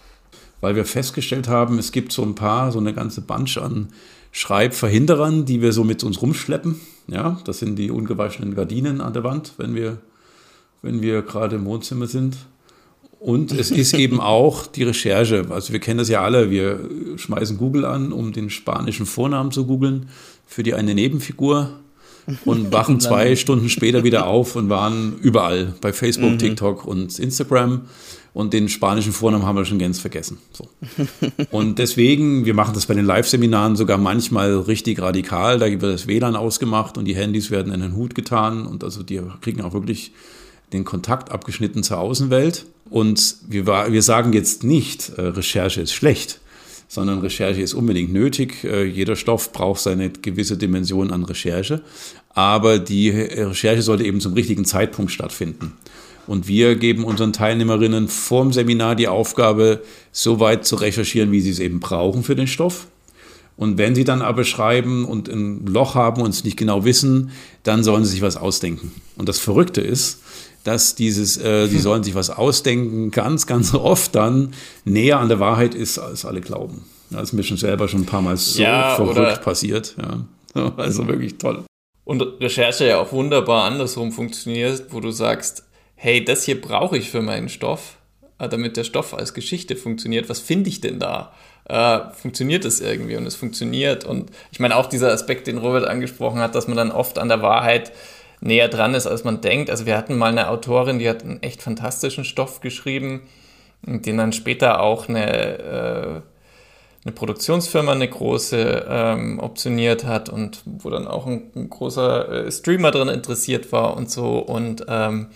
Weil wir festgestellt haben, es gibt so ein paar, so eine ganze Bunch an Schreibverhinderern, die wir so mit uns rumschleppen. Ja, das sind die ungewaschenen Gardinen an der Wand, wenn wir, wenn wir gerade im Wohnzimmer sind. Und es ist eben auch die Recherche. Also wir kennen das ja alle. Wir schmeißen Google an, um den spanischen Vornamen zu googeln für die eine Nebenfigur und wachen *laughs* zwei Stunden später wieder auf und waren überall bei Facebook, mhm. TikTok und Instagram. Und den spanischen Vornamen haben wir schon ganz vergessen. So. Und deswegen, wir machen das bei den Live-Seminaren sogar manchmal richtig radikal. Da wird das WLAN ausgemacht und die Handys werden in den Hut getan. Und also die kriegen auch wirklich den Kontakt abgeschnitten zur Außenwelt. Und wir, wir sagen jetzt nicht, äh, Recherche ist schlecht, sondern Recherche ist unbedingt nötig. Äh, jeder Stoff braucht seine gewisse Dimension an Recherche. Aber die Recherche sollte eben zum richtigen Zeitpunkt stattfinden. Und wir geben unseren Teilnehmerinnen vorm Seminar die Aufgabe, so weit zu recherchieren, wie sie es eben brauchen für den Stoff. Und wenn sie dann aber schreiben und ein Loch haben und es nicht genau wissen, dann sollen sie sich was ausdenken. Und das Verrückte ist, dass dieses, äh, die sollen sich was ausdenken, ganz, ganz *laughs* oft dann näher an der Wahrheit ist, als alle glauben. Das ist mir schon selber schon ein paar Mal so ja, verrückt passiert. Ja. *laughs* Also wirklich toll. Und Recherche ja auch wunderbar andersrum funktioniert, wo du sagst, hey, das hier brauche ich für meinen Stoff, äh, damit der Stoff als Geschichte funktioniert. Was finde ich denn da? Äh, funktioniert es irgendwie und es funktioniert. Und ich meine auch dieser Aspekt, den Robert angesprochen hat, dass man dann oft an der Wahrheit näher dran ist, als man denkt. Also wir hatten mal eine Autorin, die hat einen echt fantastischen Stoff geschrieben, den dann später auch eine, äh, eine Produktionsfirma, eine große, ähm, optioniert hat und wo dann auch ein, ein großer äh, Streamer drin interessiert war und so. Und ähm,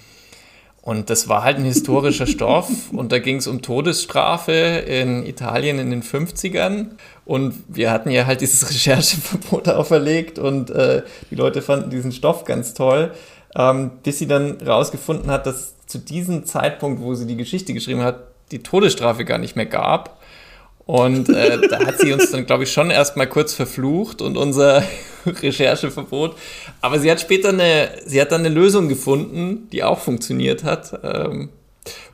und das war halt ein historischer Stoff *laughs* und da ging es um Todesstrafe in Italien in den 50ern. Und wir hatten ja halt dieses *laughs* Rechercheverbot auferlegt und äh, die Leute fanden diesen Stoff ganz toll, ähm, bis sie dann rausgefunden hat, dass zu diesem Zeitpunkt, wo sie die Geschichte geschrieben hat, die Todesstrafe gar nicht mehr gab. Und äh, da hat sie uns dann, glaube ich, schon erstmal kurz verflucht und unser *laughs* Rechercheverbot. Aber sie hat später eine, sie hat dann eine Lösung gefunden, die auch funktioniert hat. Ähm,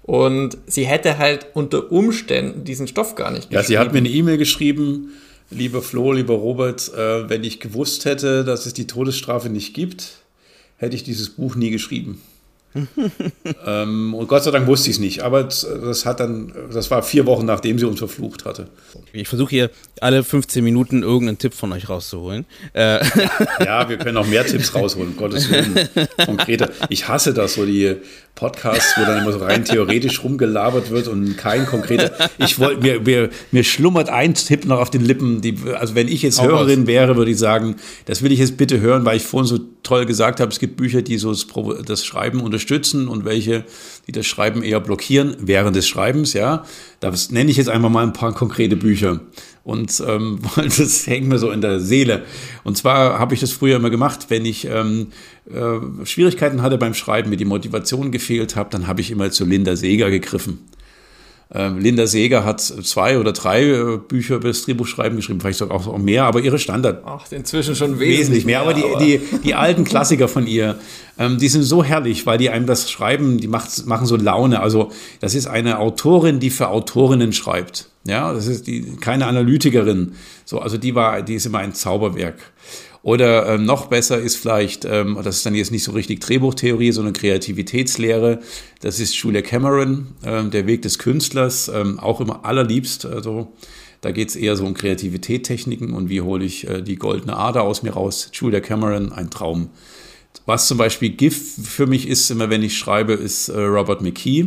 und sie hätte halt unter Umständen diesen Stoff gar nicht geschrieben. Ja, sie hat mir eine E-Mail geschrieben, lieber Flo, lieber Robert, äh, wenn ich gewusst hätte, dass es die Todesstrafe nicht gibt, hätte ich dieses Buch nie geschrieben. *laughs* ähm, und Gott sei Dank wusste ich es nicht. Aber das hat dann, das war vier Wochen nachdem sie uns verflucht hatte. Ich versuche hier alle 15 Minuten irgendeinen Tipp von euch rauszuholen. Äh. Ja, wir können auch mehr Tipps rausholen, Gottes Willen. Konkrete. Ich hasse das, so die Podcasts, wo dann immer so rein theoretisch rumgelabert wird und kein konkreter. Ich wollte, mir, mir, mir schlummert ein Tipp noch auf den Lippen. Die, also wenn ich jetzt Hörerin wäre, würde ich sagen, das will ich jetzt bitte hören, weil ich vorhin so toll gesagt habe, es gibt Bücher, die so das, das Schreiben unterstützen und welche, die das Schreiben eher blockieren während des Schreibens, ja. Das nenne ich jetzt einfach mal ein paar konkrete Bücher. Und ähm, *laughs* das hängt mir so in der Seele. Und zwar habe ich das früher immer gemacht, wenn ich ähm, äh, Schwierigkeiten hatte beim Schreiben, mir die Motivation gefehlt hat, dann habe ich immer zu Linda Seeger gegriffen. Ähm, Linda Seeger hat zwei oder drei äh, Bücher über das Drehbuchschreiben geschrieben, vielleicht sogar auch mehr, aber ihre Standard. Ach, inzwischen schon wesentlich, wesentlich mehr. Aber, die, aber die, die alten Klassiker von ihr, ähm, die sind so herrlich, weil die einem das Schreiben, die macht, machen so Laune. Also, das ist eine Autorin, die für Autorinnen schreibt. Ja, das ist die, keine Analytikerin. So, also die war, die ist immer ein Zauberwerk. Oder ähm, noch besser ist vielleicht, ähm, das ist dann jetzt nicht so richtig Drehbuchtheorie, sondern Kreativitätslehre. Das ist Julia Cameron, ähm, der Weg des Künstlers, ähm, auch immer allerliebst. Also da geht es eher so um Kreativität, Techniken und wie hole ich äh, die goldene Ader aus mir raus. Julia Cameron, ein Traum. Was zum Beispiel GIF für mich ist, immer wenn ich schreibe, ist äh, Robert McKee.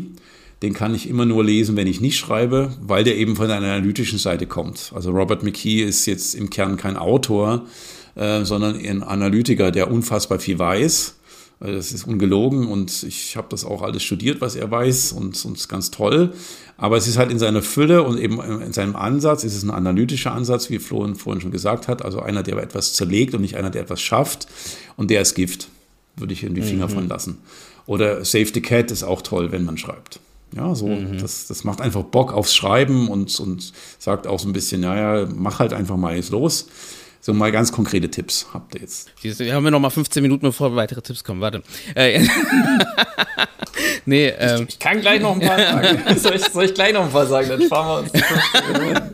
Den kann ich immer nur lesen, wenn ich nicht schreibe, weil der eben von einer analytischen Seite kommt. Also Robert McKee ist jetzt im Kern kein Autor, äh, sondern ein Analytiker, der unfassbar viel weiß. Äh, das ist ungelogen und ich habe das auch alles studiert, was er weiß und, und ist ganz toll. Aber es ist halt in seiner Fülle und eben in seinem Ansatz, ist es ein analytischer Ansatz, wie Flo vorhin schon gesagt hat. Also einer, der etwas zerlegt und nicht einer, der etwas schafft. Und der ist Gift, würde ich in die Finger mhm. von lassen. Oder Save the Cat ist auch toll, wenn man schreibt. Ja, so, mhm. das, das macht einfach Bock aufs Schreiben und, und sagt auch so ein bisschen, naja, mach halt einfach mal jetzt los. So mal ganz konkrete Tipps habt ihr jetzt. Wir haben ja noch mal 15 Minuten, bevor weitere Tipps kommen. Warte. Äh, *laughs* nee, ähm. ich, ich, kann gleich noch ein paar sagen. *laughs* *laughs* soll, ich, soll ich gleich noch ein paar sagen? Dann fahren wir uns die 15 Minuten.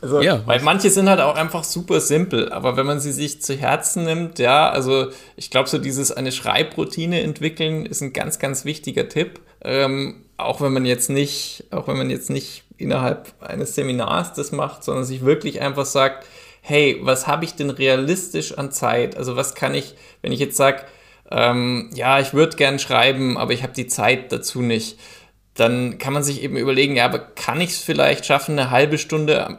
Also, ja. Weil manche sind halt auch einfach super simpel, aber wenn man sie sich zu Herzen nimmt, ja, also ich glaube, so dieses eine Schreibroutine entwickeln ist ein ganz, ganz wichtiger Tipp. Ähm, auch wenn man jetzt nicht, auch wenn man jetzt nicht innerhalb eines Seminars das macht, sondern sich wirklich einfach sagt, hey, was habe ich denn realistisch an Zeit? Also was kann ich, wenn ich jetzt sage, ähm, ja, ich würde gern schreiben, aber ich habe die Zeit dazu nicht, dann kann man sich eben überlegen, ja, aber kann ich es vielleicht schaffen, eine halbe Stunde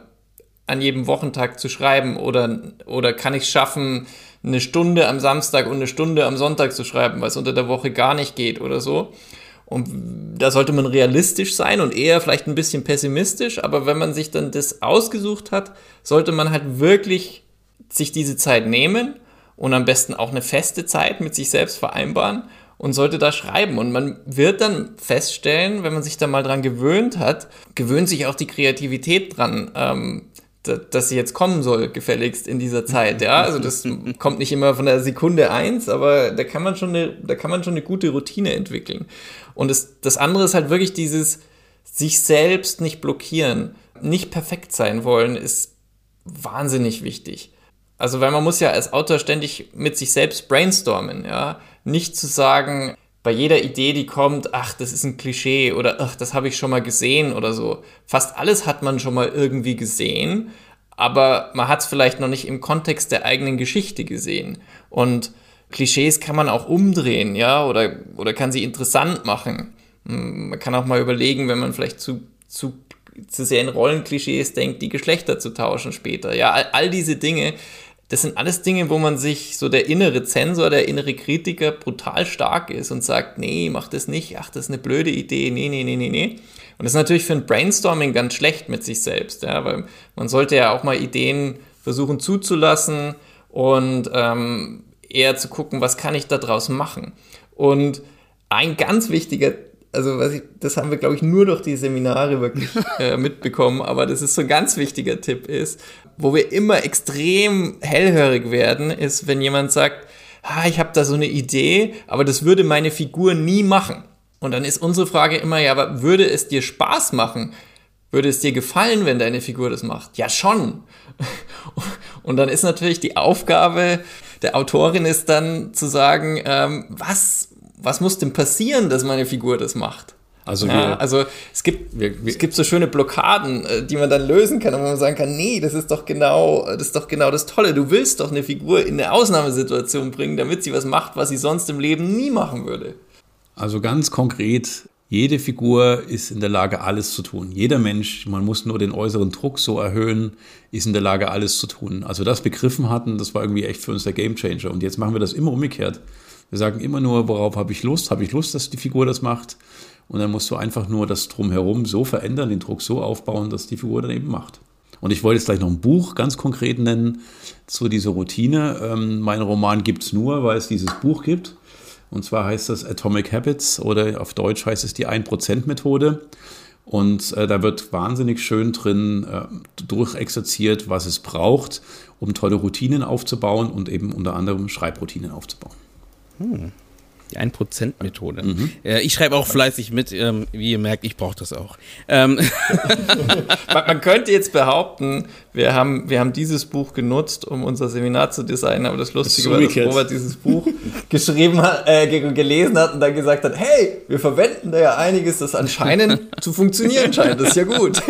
an jedem Wochentag zu schreiben oder, oder kann ich es schaffen, eine Stunde am Samstag und eine Stunde am Sonntag zu schreiben, weil es unter der Woche gar nicht geht oder so. Und da sollte man realistisch sein und eher vielleicht ein bisschen pessimistisch, aber wenn man sich dann das ausgesucht hat, sollte man halt wirklich sich diese Zeit nehmen und am besten auch eine feste Zeit mit sich selbst vereinbaren und sollte da schreiben. Und man wird dann feststellen, wenn man sich da mal dran gewöhnt hat, gewöhnt sich auch die Kreativität dran. Ähm, dass sie jetzt kommen soll, gefälligst in dieser Zeit. Ja, also das *laughs* kommt nicht immer von der Sekunde eins, aber da kann man schon eine, da kann man schon eine gute Routine entwickeln. Und das, das andere ist halt wirklich dieses sich selbst nicht blockieren, nicht perfekt sein wollen, ist wahnsinnig wichtig. Also, weil man muss ja als Autor ständig mit sich selbst brainstormen, ja. Nicht zu sagen, bei jeder Idee, die kommt, ach, das ist ein Klischee oder ach, das habe ich schon mal gesehen oder so. Fast alles hat man schon mal irgendwie gesehen, aber man hat es vielleicht noch nicht im Kontext der eigenen Geschichte gesehen. Und Klischees kann man auch umdrehen, ja, oder, oder kann sie interessant machen. Hm, man kann auch mal überlegen, wenn man vielleicht zu, zu, zu sehr in Rollenklischees denkt, die Geschlechter zu tauschen später. Ja, all, all diese Dinge das sind alles Dinge, wo man sich so der innere Zensor, der innere Kritiker brutal stark ist und sagt, nee, mach das nicht, ach, das ist eine blöde Idee, nee, nee, nee, nee, nee. Und das ist natürlich für ein Brainstorming ganz schlecht mit sich selbst, ja, weil man sollte ja auch mal Ideen versuchen zuzulassen und ähm, eher zu gucken, was kann ich daraus machen. Und ein ganz wichtiger also ich, das haben wir, glaube ich, nur durch die Seminare wirklich *laughs* äh, mitbekommen, aber das ist so ein ganz wichtiger Tipp ist, wo wir immer extrem hellhörig werden, ist, wenn jemand sagt, ah, ich habe da so eine Idee, aber das würde meine Figur nie machen. Und dann ist unsere Frage immer, ja, aber würde es dir Spaß machen? Würde es dir gefallen, wenn deine Figur das macht? Ja, schon. *laughs* Und dann ist natürlich die Aufgabe, der Autorin ist dann zu sagen, ähm, was, was muss denn passieren, dass meine Figur das macht? Also, ja, wir, also es gibt, wir, wir, es gibt so schöne Blockaden, äh, die man dann lösen kann, wo man sagen kann, nee, das ist doch genau, das ist doch genau das Tolle. Du willst doch eine Figur in eine Ausnahmesituation bringen, damit sie was macht, was sie sonst im Leben nie machen würde. Also ganz konkret, jede Figur ist in der Lage, alles zu tun. Jeder Mensch, man muss nur den äußeren Druck so erhöhen, ist in der Lage, alles zu tun. Also das begriffen hatten, das war irgendwie echt für uns der Gamechanger. Und jetzt machen wir das immer umgekehrt. Wir sagen immer nur, worauf habe ich Lust? Habe ich Lust, dass die Figur das macht? Und dann musst du einfach nur das Drumherum so verändern, den Druck so aufbauen, dass die Figur dann eben macht. Und ich wollte jetzt gleich noch ein Buch ganz konkret nennen zu dieser Routine. Ähm, mein Roman gibt es nur, weil es dieses Buch gibt. Und zwar heißt das Atomic Habits oder auf Deutsch heißt es die 1%-Methode. Und äh, da wird wahnsinnig schön drin äh, durchexerziert, was es braucht, um tolle Routinen aufzubauen und eben unter anderem Schreibroutinen aufzubauen. Hm. Die 1%-Methode. Mhm. Äh, ich schreibe auch fleißig mit. Ähm, wie ihr merkt, ich brauche das auch. Ähm. *laughs* man, man, könnte jetzt behaupten, wir haben, wir haben dieses Buch genutzt, um unser Seminar zu designen, aber das Lustige war, dass Robert dieses Buch *laughs* geschrieben hat, äh, gelesen hat und dann gesagt hat, hey, wir verwenden da ja einiges, das anscheinend *laughs* zu funktionieren scheint. Das ist ja gut.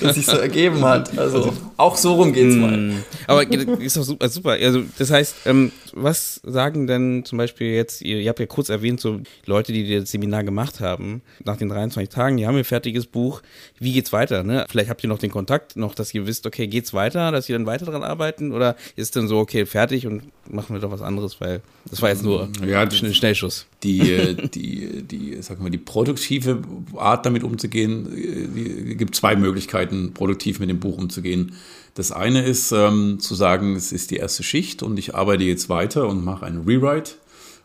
dass sich so ergeben hat. Also auch so rum geht's mal. Mm. Aber ist doch super. super. Also das heißt, ähm, was sagen denn zum Beispiel jetzt, ihr, ihr habt ja kurz erwähnt, so Leute, die das Seminar gemacht haben, nach den 23 Tagen, die haben ein fertiges Buch, wie geht's weiter? Ne? Vielleicht habt ihr noch den Kontakt, noch, dass ihr wisst, okay, geht's weiter, dass ihr dann weiter dran arbeiten oder ist dann so, okay, fertig und machen wir doch was anderes, weil das war jetzt nur ja, ein Schnellschuss. Die, äh, die, die, sag mal, die produktive Art damit umzugehen, äh, gibt zwei Möglichkeiten, produktiv mit dem Buch umzugehen. Das eine ist ähm, zu sagen, es ist die erste Schicht und ich arbeite jetzt weiter und mache einen Rewrite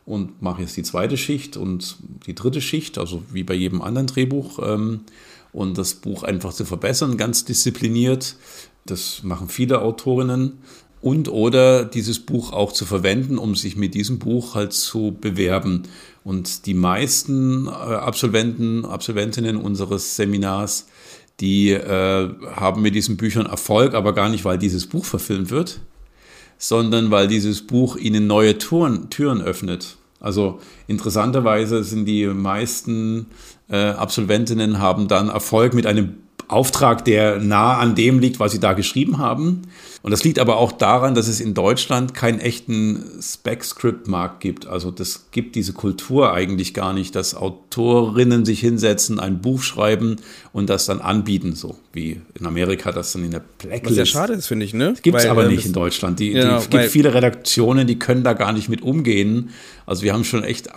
und mache jetzt die zweite Schicht und die dritte Schicht, also wie bei jedem anderen Drehbuch, ähm, und das Buch einfach zu verbessern, ganz diszipliniert. Das machen viele Autorinnen. Und oder dieses Buch auch zu verwenden, um sich mit diesem Buch halt zu bewerben. Und die meisten äh, Absolventen, Absolventinnen unseres Seminars, die äh, haben mit diesen Büchern Erfolg, aber gar nicht, weil dieses Buch verfilmt wird, sondern weil dieses Buch ihnen neue Türen, Türen öffnet. Also interessanterweise sind die meisten äh, Absolventinnen haben dann Erfolg mit einem Auftrag, der nah an dem liegt, was sie da geschrieben haben. Und das liegt aber auch daran, dass es in Deutschland keinen echten Spec-Script-Markt gibt. Also das gibt diese Kultur eigentlich gar nicht, dass Autorinnen sich hinsetzen, ein Buch schreiben und das dann anbieten, so wie in Amerika das dann in der Blacklist. Was ja schade ist, finde ich, ne? Gibt es aber äh, nicht in Deutschland. Die, ja, die, es gibt viele Redaktionen, die können da gar nicht mit umgehen. Also wir haben schon echt äh,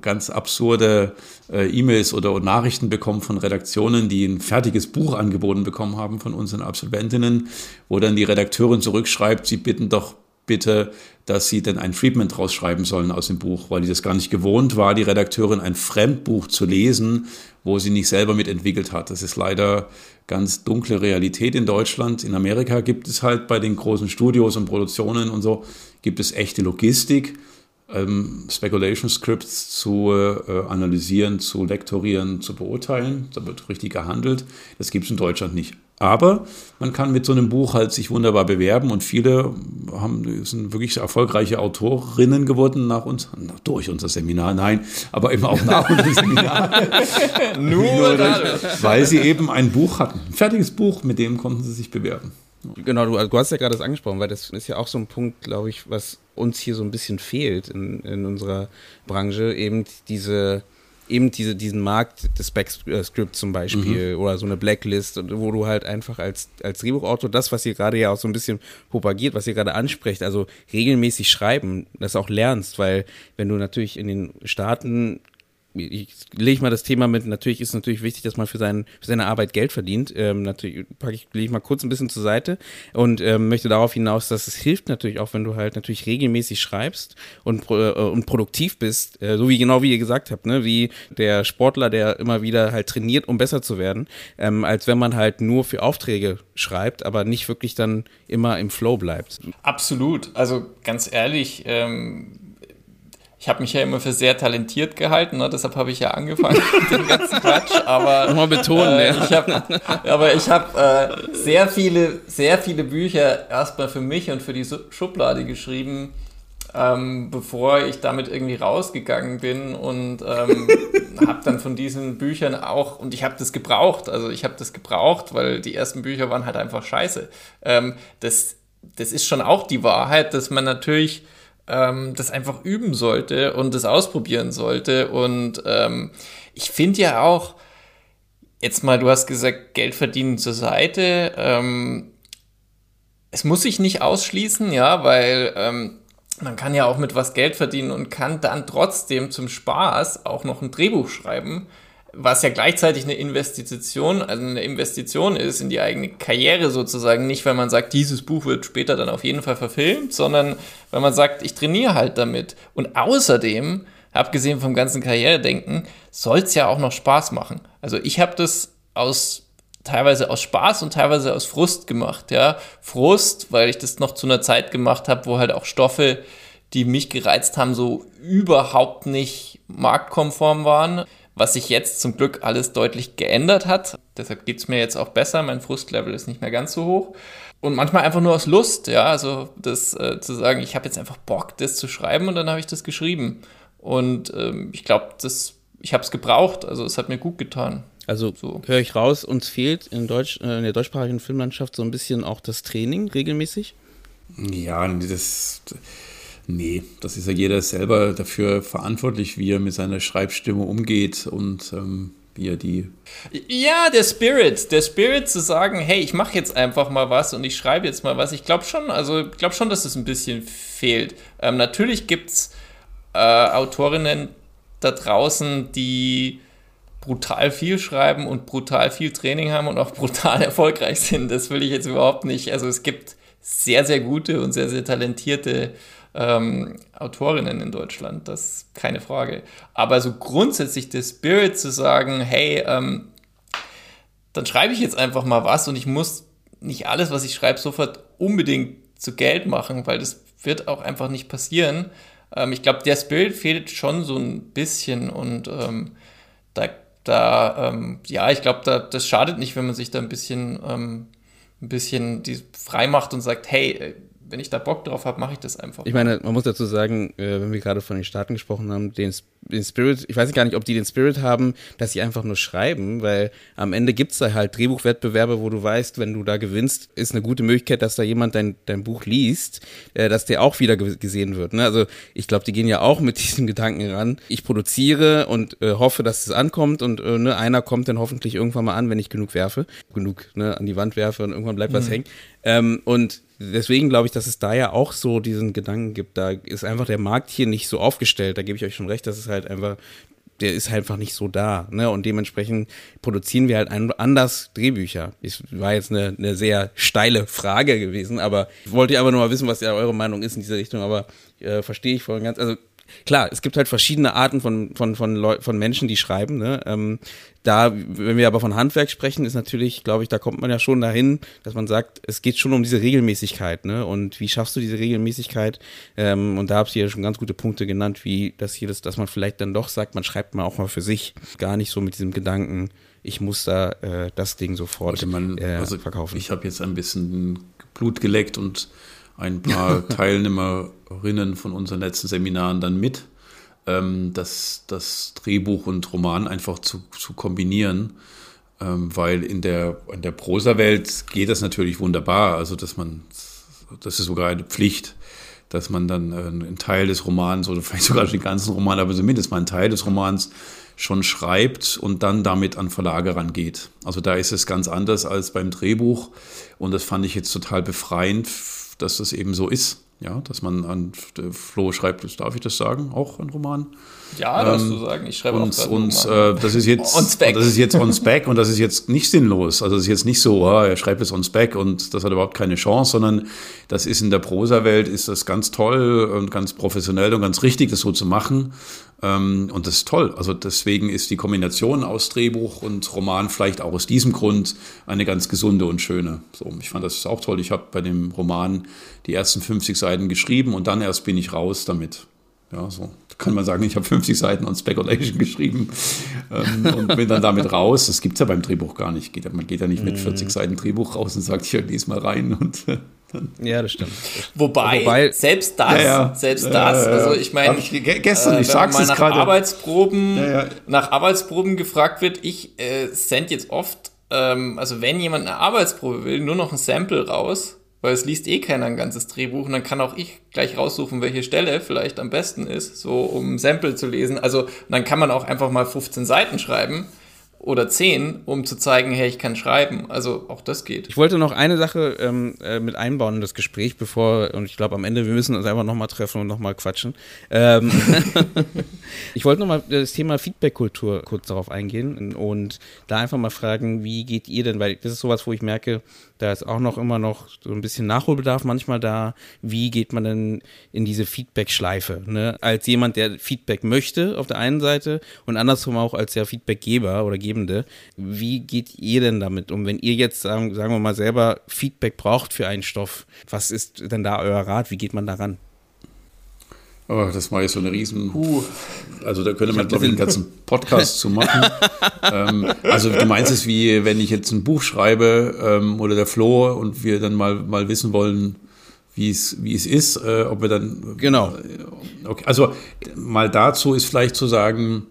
ganz absurde äh, E-Mails oder Nachrichten bekommen von Redaktionen, die ein fertiges Buch angeboten bekommen haben von unseren Absolventinnen, wo dann die Redakteurin zurückschreibt, sie bitten doch bitte, dass sie denn ein Treatment rausschreiben sollen aus dem Buch, weil die das gar nicht gewohnt war, die Redakteurin ein Fremdbuch zu lesen, wo sie nicht selber mitentwickelt hat. Das ist leider ganz dunkle Realität in Deutschland. In Amerika gibt es halt bei den großen Studios und Produktionen und so, gibt es echte Logistik ähm, Speculation Scripts zu äh, analysieren, zu lektorieren, zu beurteilen. Da wird richtig gehandelt. Das gibt es in Deutschland nicht. Aber man kann mit so einem Buch halt sich wunderbar bewerben und viele haben, sind wirklich erfolgreiche Autorinnen geworden nach uns, durch unser Seminar, nein, aber eben auch nach unserem Seminar. *laughs* Nur, Nur weil sie eben ein Buch hatten. Ein fertiges Buch, mit dem konnten sie sich bewerben. Genau, du, du hast ja gerade das angesprochen, weil das ist ja auch so ein Punkt, glaube ich, was uns hier so ein bisschen fehlt in, in unserer Branche, eben diese, eben diese, diesen Markt des Backscript zum Beispiel mhm. oder so eine Blacklist, wo du halt einfach als, als Drehbuchautor das, was ihr gerade ja auch so ein bisschen propagiert, was ihr gerade ansprecht, also regelmäßig schreiben, das auch lernst, weil wenn du natürlich in den Staaten ich lege mal das Thema mit, natürlich ist natürlich wichtig, dass man für, seinen, für seine Arbeit Geld verdient. Ähm, natürlich packe ich, lege ich mal kurz ein bisschen zur Seite und ähm, möchte darauf hinaus, dass es hilft natürlich auch, wenn du halt natürlich regelmäßig schreibst und, äh, und produktiv bist, äh, so wie genau wie ihr gesagt habt, ne, wie der Sportler, der immer wieder halt trainiert, um besser zu werden, ähm, als wenn man halt nur für Aufträge schreibt, aber nicht wirklich dann immer im Flow bleibt. Absolut. Also ganz ehrlich, ähm ich habe mich ja immer für sehr talentiert gehalten, ne? deshalb habe ich ja angefangen *laughs* mit dem ganzen Quatsch. Aber Nochmal betonen, äh, ja. ich hab, aber ich habe äh, sehr viele, sehr viele Bücher erstmal für mich und für die Schublade geschrieben, ähm, bevor ich damit irgendwie rausgegangen bin und ähm, *laughs* habe dann von diesen Büchern auch und ich habe das gebraucht. Also ich habe das gebraucht, weil die ersten Bücher waren halt einfach scheiße. Ähm, das, das ist schon auch die Wahrheit, dass man natürlich ähm, das einfach üben sollte und das ausprobieren sollte. Und ähm, ich finde ja auch, jetzt mal, du hast gesagt, Geld verdienen zur Seite. Ähm, es muss sich nicht ausschließen, ja, weil ähm, man kann ja auch mit was Geld verdienen und kann dann trotzdem zum Spaß auch noch ein Drehbuch schreiben, was ja gleichzeitig eine Investition, also eine Investition ist in die eigene Karriere sozusagen. Nicht, weil man sagt, dieses Buch wird später dann auf jeden Fall verfilmt, sondern weil man sagt, ich trainiere halt damit. Und außerdem, abgesehen vom ganzen Karrieredenken, soll es ja auch noch Spaß machen. Also ich habe das aus teilweise aus Spaß und teilweise aus Frust gemacht, ja. Frust, weil ich das noch zu einer Zeit gemacht habe, wo halt auch Stoffe, die mich gereizt haben, so überhaupt nicht marktkonform waren. Was sich jetzt zum Glück alles deutlich geändert hat. Deshalb geht es mir jetzt auch besser. Mein Frustlevel ist nicht mehr ganz so hoch. Und manchmal einfach nur aus Lust, ja. Also das äh, zu sagen, ich habe jetzt einfach Bock, das zu schreiben und dann habe ich das geschrieben. Und ähm, ich glaube, das, ich habe es gebraucht. Also es hat mir gut getan. Also So. höre ich raus, uns fehlt in, Deutsch, äh, in der deutschsprachigen Filmlandschaft so ein bisschen auch das Training regelmäßig. Ja, das. Nee, das ist ja jeder selber dafür verantwortlich, wie er mit seiner Schreibstimme umgeht und ähm, wie er die. Ja, der Spirit, der Spirit zu sagen, hey, ich mache jetzt einfach mal was und ich schreibe jetzt mal was. Ich glaube schon, also ich glaube schon, dass es ein bisschen fehlt. Ähm, natürlich gibt es äh, Autorinnen da draußen, die brutal viel schreiben und brutal viel Training haben und auch *laughs* brutal erfolgreich sind. Das will ich jetzt überhaupt nicht. Also es gibt sehr, sehr gute und sehr, sehr talentierte ähm, Autorinnen in Deutschland, das ist keine Frage. Aber so grundsätzlich der Spirit zu sagen, hey, ähm, dann schreibe ich jetzt einfach mal was und ich muss nicht alles, was ich schreibe, sofort unbedingt zu Geld machen, weil das wird auch einfach nicht passieren. Ähm, ich glaube, der Spirit fehlt schon so ein bisschen und ähm, da, da ähm, ja, ich glaube, da, das schadet nicht, wenn man sich da ein bisschen, ähm, ein bisschen die frei macht und sagt, hey, äh, wenn ich da Bock drauf habe, mache ich das einfach. Ich meine, man muss dazu sagen, äh, wenn wir gerade von den Staaten gesprochen haben, den, den Spirit, ich weiß gar nicht, ob die den Spirit haben, dass sie einfach nur schreiben, weil am Ende gibt's da halt Drehbuchwettbewerbe, wo du weißt, wenn du da gewinnst, ist eine gute Möglichkeit, dass da jemand dein, dein Buch liest, äh, dass der auch wieder ge gesehen wird. Ne? Also ich glaube, die gehen ja auch mit *laughs* diesem Gedanken ran. Ich produziere und äh, hoffe, dass es ankommt und äh, ne, einer kommt dann hoffentlich irgendwann mal an, wenn ich genug werfe, genug ne, an die Wand werfe und irgendwann bleibt was hängen. Ähm, und deswegen glaube ich, dass es da ja auch so diesen Gedanken gibt. Da ist einfach der Markt hier nicht so aufgestellt. Da gebe ich euch schon recht, dass es halt einfach, der ist halt einfach nicht so da. Ne? Und dementsprechend produzieren wir halt anders Drehbücher. Es war jetzt eine, eine sehr steile Frage gewesen, aber ich wollte einfach nur mal wissen, was ja eure Meinung ist in diese Richtung. Aber äh, verstehe ich voll und ganz. Also klar, es gibt halt verschiedene Arten von, von, von, Leu von Menschen, die schreiben. Ne? Ähm, da, wenn wir aber von Handwerk sprechen, ist natürlich, glaube ich, da kommt man ja schon dahin, dass man sagt, es geht schon um diese Regelmäßigkeit. Ne? Und wie schaffst du diese Regelmäßigkeit? Ähm, und da habt ihr ja schon ganz gute Punkte genannt, wie das hier, das, dass man vielleicht dann doch sagt, man schreibt mal auch mal für sich. Gar nicht so mit diesem Gedanken, ich muss da äh, das Ding sofort man, äh, also verkaufen. Ich habe jetzt ein bisschen Blut geleckt und ein paar *laughs* Teilnehmerinnen von unseren letzten Seminaren dann mit, ähm, das, das Drehbuch und Roman einfach zu, zu kombinieren. Ähm, weil in der, in der Prosa-Welt geht das natürlich wunderbar. Also, dass man, das ist sogar eine Pflicht, dass man dann äh, einen Teil des Romans oder *laughs* vielleicht sogar den ganzen Roman, aber zumindest mal einen Teil des Romans schon schreibt und dann damit an Verlage rangeht. Also da ist es ganz anders als beim Drehbuch und das fand ich jetzt total befreiend, dass das eben so ist. Ja, dass man an Flo schreibt, darf ich das sagen, auch ein Roman? Ja, darfst du sagen, ich schreibe und, auch und Roman. äh, das ist jetzt On spec. das ist jetzt on spec und das ist jetzt nicht sinnlos. Also es ist jetzt nicht so, ah, er schreibt es on spec und das hat überhaupt keine Chance, sondern das ist in der Prosa-Welt ist das ganz toll und ganz professionell und ganz richtig, das so zu machen. Ähm, und das ist toll. Also deswegen ist die Kombination aus Drehbuch und Roman vielleicht auch aus diesem Grund eine ganz gesunde und schöne. So, ich fand das auch toll. Ich habe bei dem Roman die ersten 50 Seiten geschrieben und dann erst bin ich raus damit. Ja, so kann man sagen, ich habe 50 Seiten on Speculation geschrieben ähm, und bin dann damit raus. Das gibt es ja beim Drehbuch gar nicht. Geht, man geht ja nicht mit 40 mhm. Seiten Drehbuch raus und sagt, ich lese mal rein und ja, das stimmt. Wobei, Wobei selbst das, ja, ja. selbst das, also ich meine, gestern, äh, ich sag's mal nach Arbeitsproben, ja, nach Arbeitsproben gefragt wird, ich äh, sende jetzt oft, ähm, also wenn jemand eine Arbeitsprobe will, nur noch ein Sample raus weil es liest eh keiner ein ganzes Drehbuch und dann kann auch ich gleich raussuchen, welche Stelle vielleicht am besten ist, so um Sample zu lesen. Also dann kann man auch einfach mal 15 Seiten schreiben oder 10, um zu zeigen, hey, ich kann schreiben. Also auch das geht. Ich wollte noch eine Sache ähm, äh, mit einbauen in das Gespräch, bevor, und ich glaube am Ende, wir müssen uns einfach nochmal treffen und nochmal quatschen. Ähm, *laughs* ich wollte nochmal das Thema Feedback-Kultur kurz darauf eingehen und da einfach mal fragen, wie geht ihr denn, weil das ist sowas, wo ich merke, da ist auch noch immer noch so ein bisschen Nachholbedarf manchmal da. Wie geht man denn in diese Feedback-Schleife? Ne? Als jemand, der Feedback möchte auf der einen Seite und andersrum auch als der Feedbackgeber oder Gebende. Wie geht ihr denn damit um? Wenn ihr jetzt, sagen, sagen wir mal, selber Feedback braucht für einen Stoff, was ist denn da euer Rat? Wie geht man daran? Oh, das war jetzt so eine riesen. Uh. Also da könnte man, glaube ich, einen ganzen Podcast zu machen. *laughs* ähm, also du meinst es wie, wenn ich jetzt ein Buch schreibe ähm, oder der Flo und wir dann mal, mal wissen wollen, wie es, wie es ist, äh, ob wir dann. Genau. Äh, okay. Also mal dazu ist vielleicht zu sagen,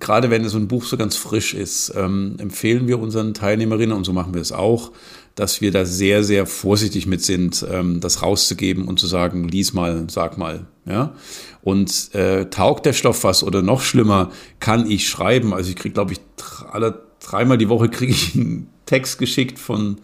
gerade wenn so ein Buch so ganz frisch ist, ähm, empfehlen wir unseren Teilnehmerinnen, und so machen wir es auch, dass wir da sehr, sehr vorsichtig mit sind, ähm, das rauszugeben und zu sagen, lies mal, sag mal. Ja? Und äh, taugt der Stoff was oder noch schlimmer, kann ich schreiben. Also ich kriege, glaube ich, alle dreimal die Woche kriege ich einen Text geschickt von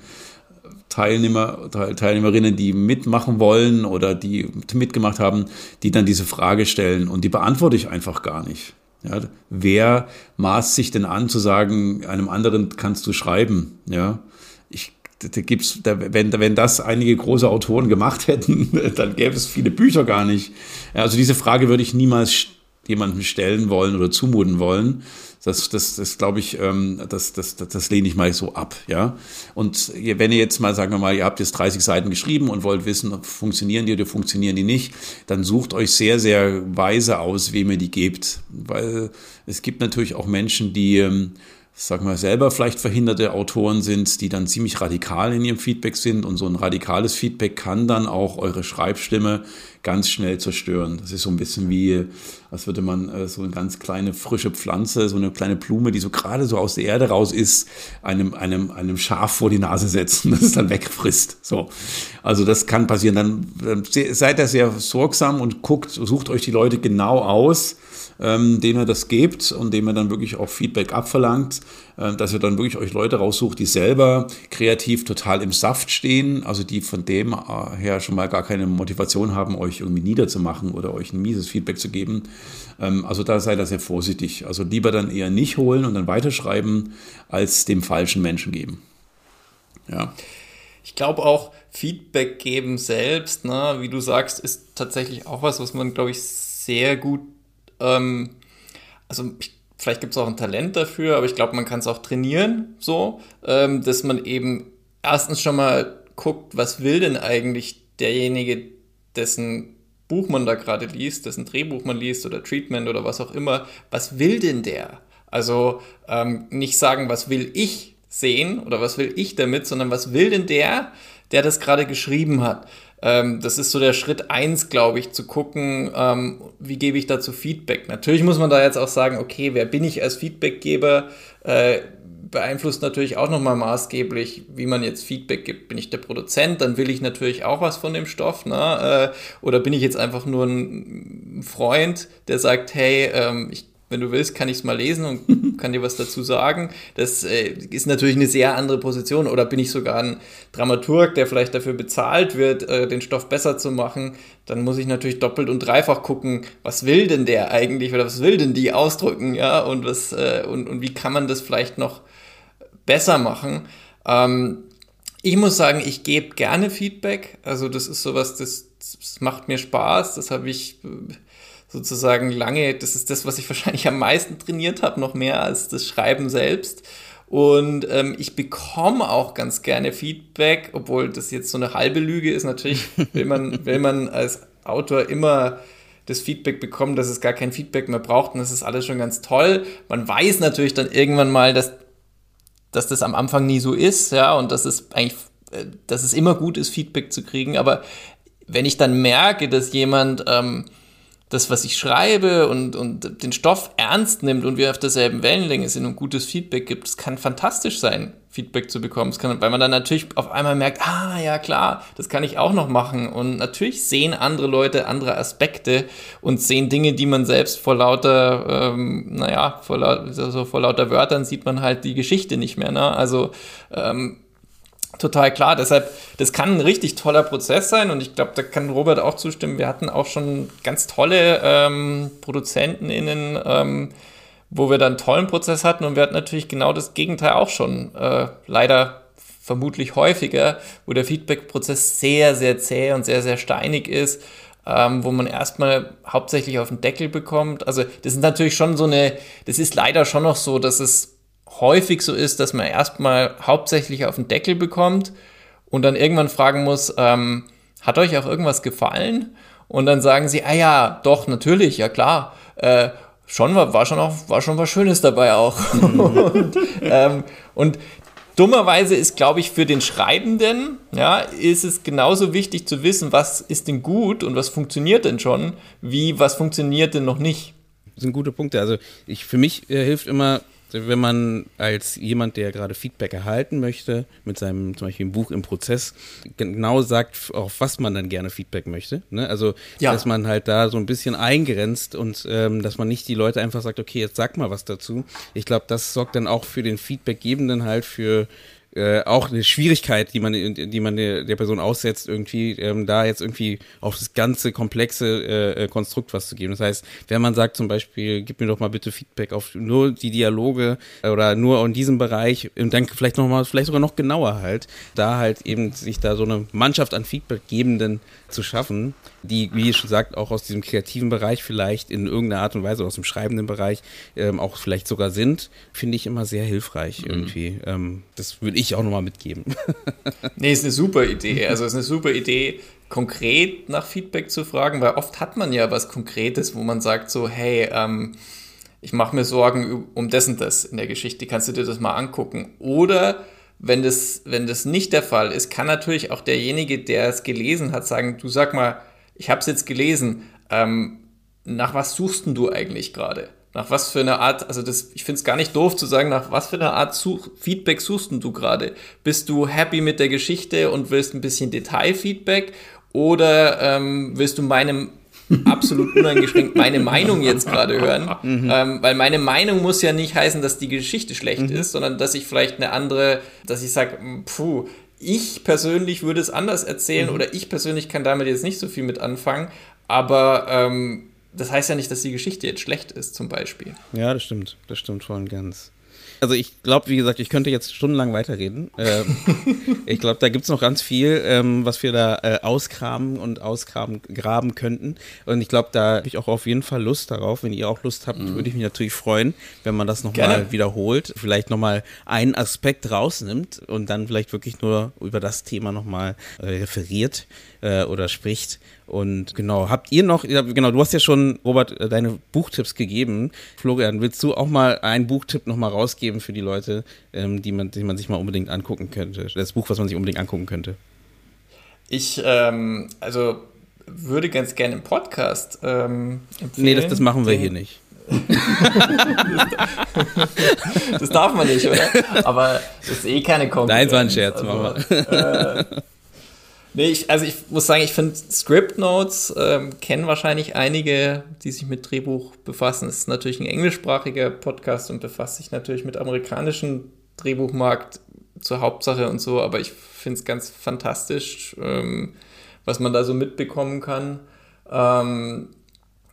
Teilnehmer, Teilnehmerinnen, die mitmachen wollen oder die mitgemacht haben, die dann diese Frage stellen und die beantworte ich einfach gar nicht. Ja, wer maßt sich denn an zu sagen, einem anderen kannst du schreiben? Ja, ich da gibt's, da, wenn, wenn das einige große Autoren gemacht *laughs* hätten, dann gäbe es viele Bücher gar nicht. Also diese Frage würde ich niemals jemandem stellen wollen oder zumuten wollen. Das, das, das glaube ich, ähm, das, das, das, das lehne ich mal so ab, ja. Und wenn ihr jetzt mal, sagen wir mal, ihr habt jetzt 30 Seiten geschrieben und wollt wissen, funktionieren die oder funktionieren die nicht, dann sucht euch sehr, sehr weise aus, wem ihr die gebt. Weil es gibt natürlich auch Menschen, die, sagen wir selber vielleicht verhinderte Autoren sind, die dann ziemlich radikal in ihrem Feedback sind und so ein radikales Feedback kann dann auch eure Schreibstimme ganz schnell zerstören. Das ist so ein bisschen wie, als würde man äh, so eine ganz kleine frische Pflanze, so eine kleine Blume, die so gerade so aus der Erde raus ist, einem, einem, einem Schaf vor die Nase setzen, *laughs* das es dann wegfrisst. So. Also das kann passieren. Dann seid da sehr sorgsam und guckt, sucht euch die Leute genau aus, ähm, denen ihr das gebt und dem ihr dann wirklich auch Feedback abverlangt, äh, dass ihr dann wirklich euch Leute raussucht, die selber kreativ total im Saft stehen, also die von dem äh, her schon mal gar keine Motivation haben, euch irgendwie niederzumachen oder euch ein mieses Feedback zu geben. Ähm, also da seid ihr sehr vorsichtig. Also lieber dann eher nicht holen und dann weiterschreiben, als dem falschen Menschen geben. Ja. Ich glaube auch, Feedback geben selbst, ne, wie du sagst, ist tatsächlich auch was, was man, glaube ich, sehr gut ähm, also vielleicht gibt es auch ein Talent dafür, aber ich glaube, man kann es auch trainieren, so, ähm, dass man eben erstens schon mal guckt, was will denn eigentlich derjenige, dessen Buch man da gerade liest, dessen Drehbuch man liest oder Treatment oder was auch immer, was will denn der? Also ähm, nicht sagen, was will ich sehen oder was will ich damit, sondern was will denn der, der das gerade geschrieben hat? Ähm, das ist so der Schritt eins, glaube ich, zu gucken, ähm, wie gebe ich dazu Feedback. Natürlich muss man da jetzt auch sagen, okay, wer bin ich als Feedbackgeber? Äh, beeinflusst natürlich auch nochmal maßgeblich, wie man jetzt Feedback gibt. Bin ich der Produzent, dann will ich natürlich auch was von dem Stoff, ne? Äh, oder bin ich jetzt einfach nur ein Freund, der sagt, hey, ähm, ich wenn du willst, kann ich es mal lesen und *laughs* kann dir was dazu sagen. Das äh, ist natürlich eine sehr andere Position. Oder bin ich sogar ein Dramaturg, der vielleicht dafür bezahlt wird, äh, den Stoff besser zu machen, dann muss ich natürlich doppelt und dreifach gucken, was will denn der eigentlich oder was will denn die ausdrücken, ja, und was, äh, und, und wie kann man das vielleicht noch besser machen. Ähm, ich muss sagen, ich gebe gerne Feedback. Also das ist sowas, das, das macht mir Spaß. Das habe ich äh, sozusagen lange, das ist das, was ich *laughs* wahrscheinlich am meisten trainiert habe, noch mehr als das Schreiben selbst. Und ähm, ich bekomme auch ganz gerne Feedback, obwohl das jetzt so eine halbe Lüge ist. Natürlich *laughs* will man, will man als Autor immer das Feedback bekommt, dass es gar kein Feedback mehr braucht und das ist alles schon ganz toll. Man weiß natürlich dann irgendwann mal, dass, dass das am Anfang nie so ist, ja, und dass es eigentlich, äh, dass es immer gut ist, Feedback zu kriegen. Aber wenn ich dann merke, dass jemand ähm, das, was ich schreibe und, und den Stoff ernst nimmt und wir auf derselben Wellenlänge sind und gutes Feedback gibt, es kann fantastisch sein, Feedback zu bekommen. Es kann, weil man dann natürlich auf einmal merkt, ah ja klar, das kann ich auch noch machen. Und natürlich sehen andere Leute andere Aspekte und sehen Dinge, die man selbst vor lauter, ähm, naja, vor, laut, also vor lauter Wörtern sieht man halt die Geschichte nicht mehr. Ne? Also ähm, total klar. Deshalb, das kann ein richtig toller Prozess sein und ich glaube, da kann Robert auch zustimmen. Wir hatten auch schon ganz tolle ähm, ProduzentInnen, ähm, wo wir dann einen tollen Prozess hatten und wir hatten natürlich genau das Gegenteil auch schon. Äh, leider vermutlich häufiger, wo der Feedback-Prozess sehr, sehr zäh und sehr, sehr steinig ist. Ähm, wo man erstmal hauptsächlich auf den Deckel bekommt. Also das ist natürlich schon so eine, das ist leider schon noch so, dass es häufig so ist, dass man erstmal hauptsächlich auf den Deckel bekommt und dann irgendwann fragen muss, ähm, hat euch auch irgendwas gefallen? Und dann sagen sie, ah ja, doch, natürlich, ja klar. Äh, schon war, war schon auch, war schon was Schönes dabei auch. *laughs* und, ähm, und dummerweise ist, glaube ich, für den Schreibenden, ja, ist es genauso wichtig zu wissen, was ist denn gut und was funktioniert denn schon, wie was funktioniert denn noch nicht. Das sind gute Punkte. Also ich, für mich äh, hilft immer wenn man als jemand, der gerade Feedback erhalten möchte, mit seinem zum Beispiel Buch im Prozess, genau sagt, auf was man dann gerne Feedback möchte. Ne? Also, ja. dass man halt da so ein bisschen eingrenzt und ähm, dass man nicht die Leute einfach sagt, okay, jetzt sag mal was dazu. Ich glaube, das sorgt dann auch für den Feedbackgebenden halt für äh, auch eine Schwierigkeit, die man, die man der, Person aussetzt, irgendwie ähm, da jetzt irgendwie auf das ganze komplexe äh, äh, Konstrukt was zu geben. Das heißt, wenn man sagt zum Beispiel, gib mir doch mal bitte Feedback auf nur die Dialoge oder nur in diesem Bereich und dann vielleicht noch mal, vielleicht sogar noch genauer halt, da halt eben sich da so eine Mannschaft an Feedbackgebenden zu schaffen, die, wie ihr schon sagt, auch aus diesem kreativen Bereich vielleicht in irgendeiner Art und Weise, aus dem schreibenden Bereich ähm, auch vielleicht sogar sind, finde ich immer sehr hilfreich mhm. irgendwie. Ähm, das würde ich auch nochmal mitgeben. *laughs* nee, ist eine super Idee. Also ist eine super Idee, konkret nach Feedback zu fragen, weil oft hat man ja was Konkretes, wo man sagt so, hey, ähm, ich mache mir Sorgen um das und das in der Geschichte, kannst du dir das mal angucken? Oder wenn das, wenn das nicht der Fall ist, kann natürlich auch derjenige, der es gelesen hat, sagen, du sag mal, ich habe es jetzt gelesen, ähm, nach was suchst denn du eigentlich gerade? Nach was für eine Art, also das, ich finde es gar nicht doof zu sagen, nach was für eine Art Such, Feedback suchst denn du gerade? Bist du happy mit der Geschichte und willst ein bisschen Detailfeedback oder ähm, willst du meinem absolut uneingeschränkt meine Meinung jetzt gerade hören. *laughs* Mhm. Ähm, weil meine Meinung muss ja nicht heißen, dass die Geschichte schlecht mhm. ist, sondern dass ich vielleicht eine andere, dass ich sage, puh, ich persönlich würde es anders erzählen mhm. oder ich persönlich kann damit jetzt nicht so viel mit anfangen, aber ähm, das heißt ja nicht, dass die Geschichte jetzt schlecht ist, zum Beispiel. Ja, das stimmt. Das stimmt voll und ganz. Also ich glaube, wie gesagt, ich könnte jetzt stundenlang weiterreden. Ähm, *laughs* ich glaube, da gibt es noch ganz viel, ähm, was wir da äh, auskramen und ausgraben graben könnten. Und ich glaube, da habe ich auch auf jeden Fall Lust darauf. Wenn ihr auch Lust habt, mhm. würde ich mich natürlich freuen, wenn man das nochmal wiederholt, vielleicht nochmal einen Aspekt rausnimmt und dann vielleicht wirklich nur über das Thema nochmal äh, referiert äh, oder spricht. Und genau, habt ihr noch, genau, du hast ja schon, Robert, äh, deine Buchtipps gegeben. Florian, willst du auch mal einen Buchtipp nochmal rausgeben für die Leute, ähm, die, man, die man sich mal unbedingt angucken könnte? Das Buch, was man sich unbedingt angucken könnte. Ich, ähm, also würde ganz gerne im Podcast ähm, empfehlen. Nee, das, das machen wir den, hier nicht. *laughs* das darf man nicht, oder? Aber das ist eh keine Konkurrenz. Nein, es war ein Scherz, also, äh, Nee, ich, also ich muss sagen, ich finde Script Notes ähm, kennen wahrscheinlich einige, die sich mit Drehbuch befassen. Es ist natürlich ein englischsprachiger Podcast und befasst sich natürlich mit amerikanischen Drehbuchmarkt zur Hauptsache und so, aber ich finde es ganz fantastisch, ähm, was man da so mitbekommen kann. Ähm,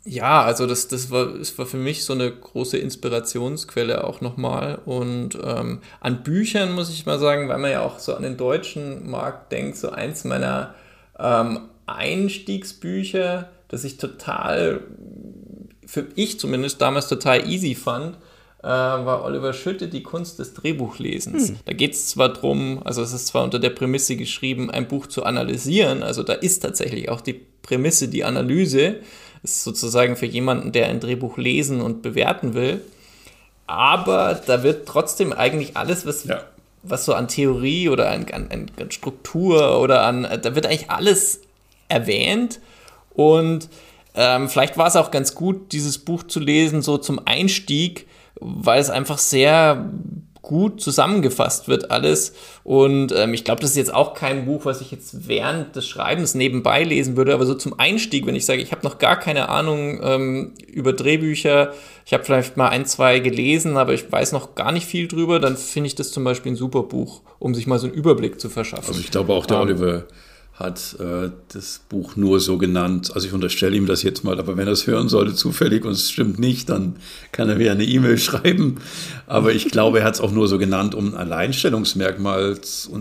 ja, also das, das, war, das war für mich so eine große Inspirationsquelle auch nochmal. Und ähm, an Büchern muss ich mal sagen, weil man ja auch so an den deutschen Markt denkt, so eins meiner ähm, Einstiegsbücher, das ich total, für ich zumindest damals total easy fand, äh, war Oliver Schütte, die Kunst des Drehbuchlesens. Hm. Da geht es zwar drum, also es ist zwar unter der Prämisse geschrieben, ein Buch zu analysieren, also da ist tatsächlich auch die Prämisse, die Analyse, ist sozusagen für jemanden, der ein Drehbuch lesen und bewerten will. Aber da wird trotzdem eigentlich alles, was, ja. was so an Theorie oder an, an, an Struktur oder an, da wird eigentlich alles erwähnt. Und ähm, vielleicht war es auch ganz gut, dieses Buch zu lesen, so zum Einstieg, weil es einfach sehr gut zusammengefasst wird alles. Und ähm, ich glaube, das ist jetzt auch kein Buch, was ich jetzt während des Schreibens nebenbei lesen würde, aber so zum Einstieg, wenn ich sage, ich habe noch gar keine Ahnung ähm, über Drehbücher, ich habe vielleicht mal ein, zwei gelesen, aber ich weiß noch gar nicht viel drüber, dann finde ich das zum Beispiel ein super Buch, um sich mal so einen Überblick zu verschaffen. Also ich glaube auch der ähm, Oliver hat äh, das Buch nur so genannt. Also ich unterstelle ihm das jetzt mal, aber wenn er es hören sollte zufällig und es stimmt nicht, dann kann er mir eine E-Mail *laughs* schreiben. Aber ich glaube, er hat es auch nur so genannt, um ein Alleinstellungsmerkmal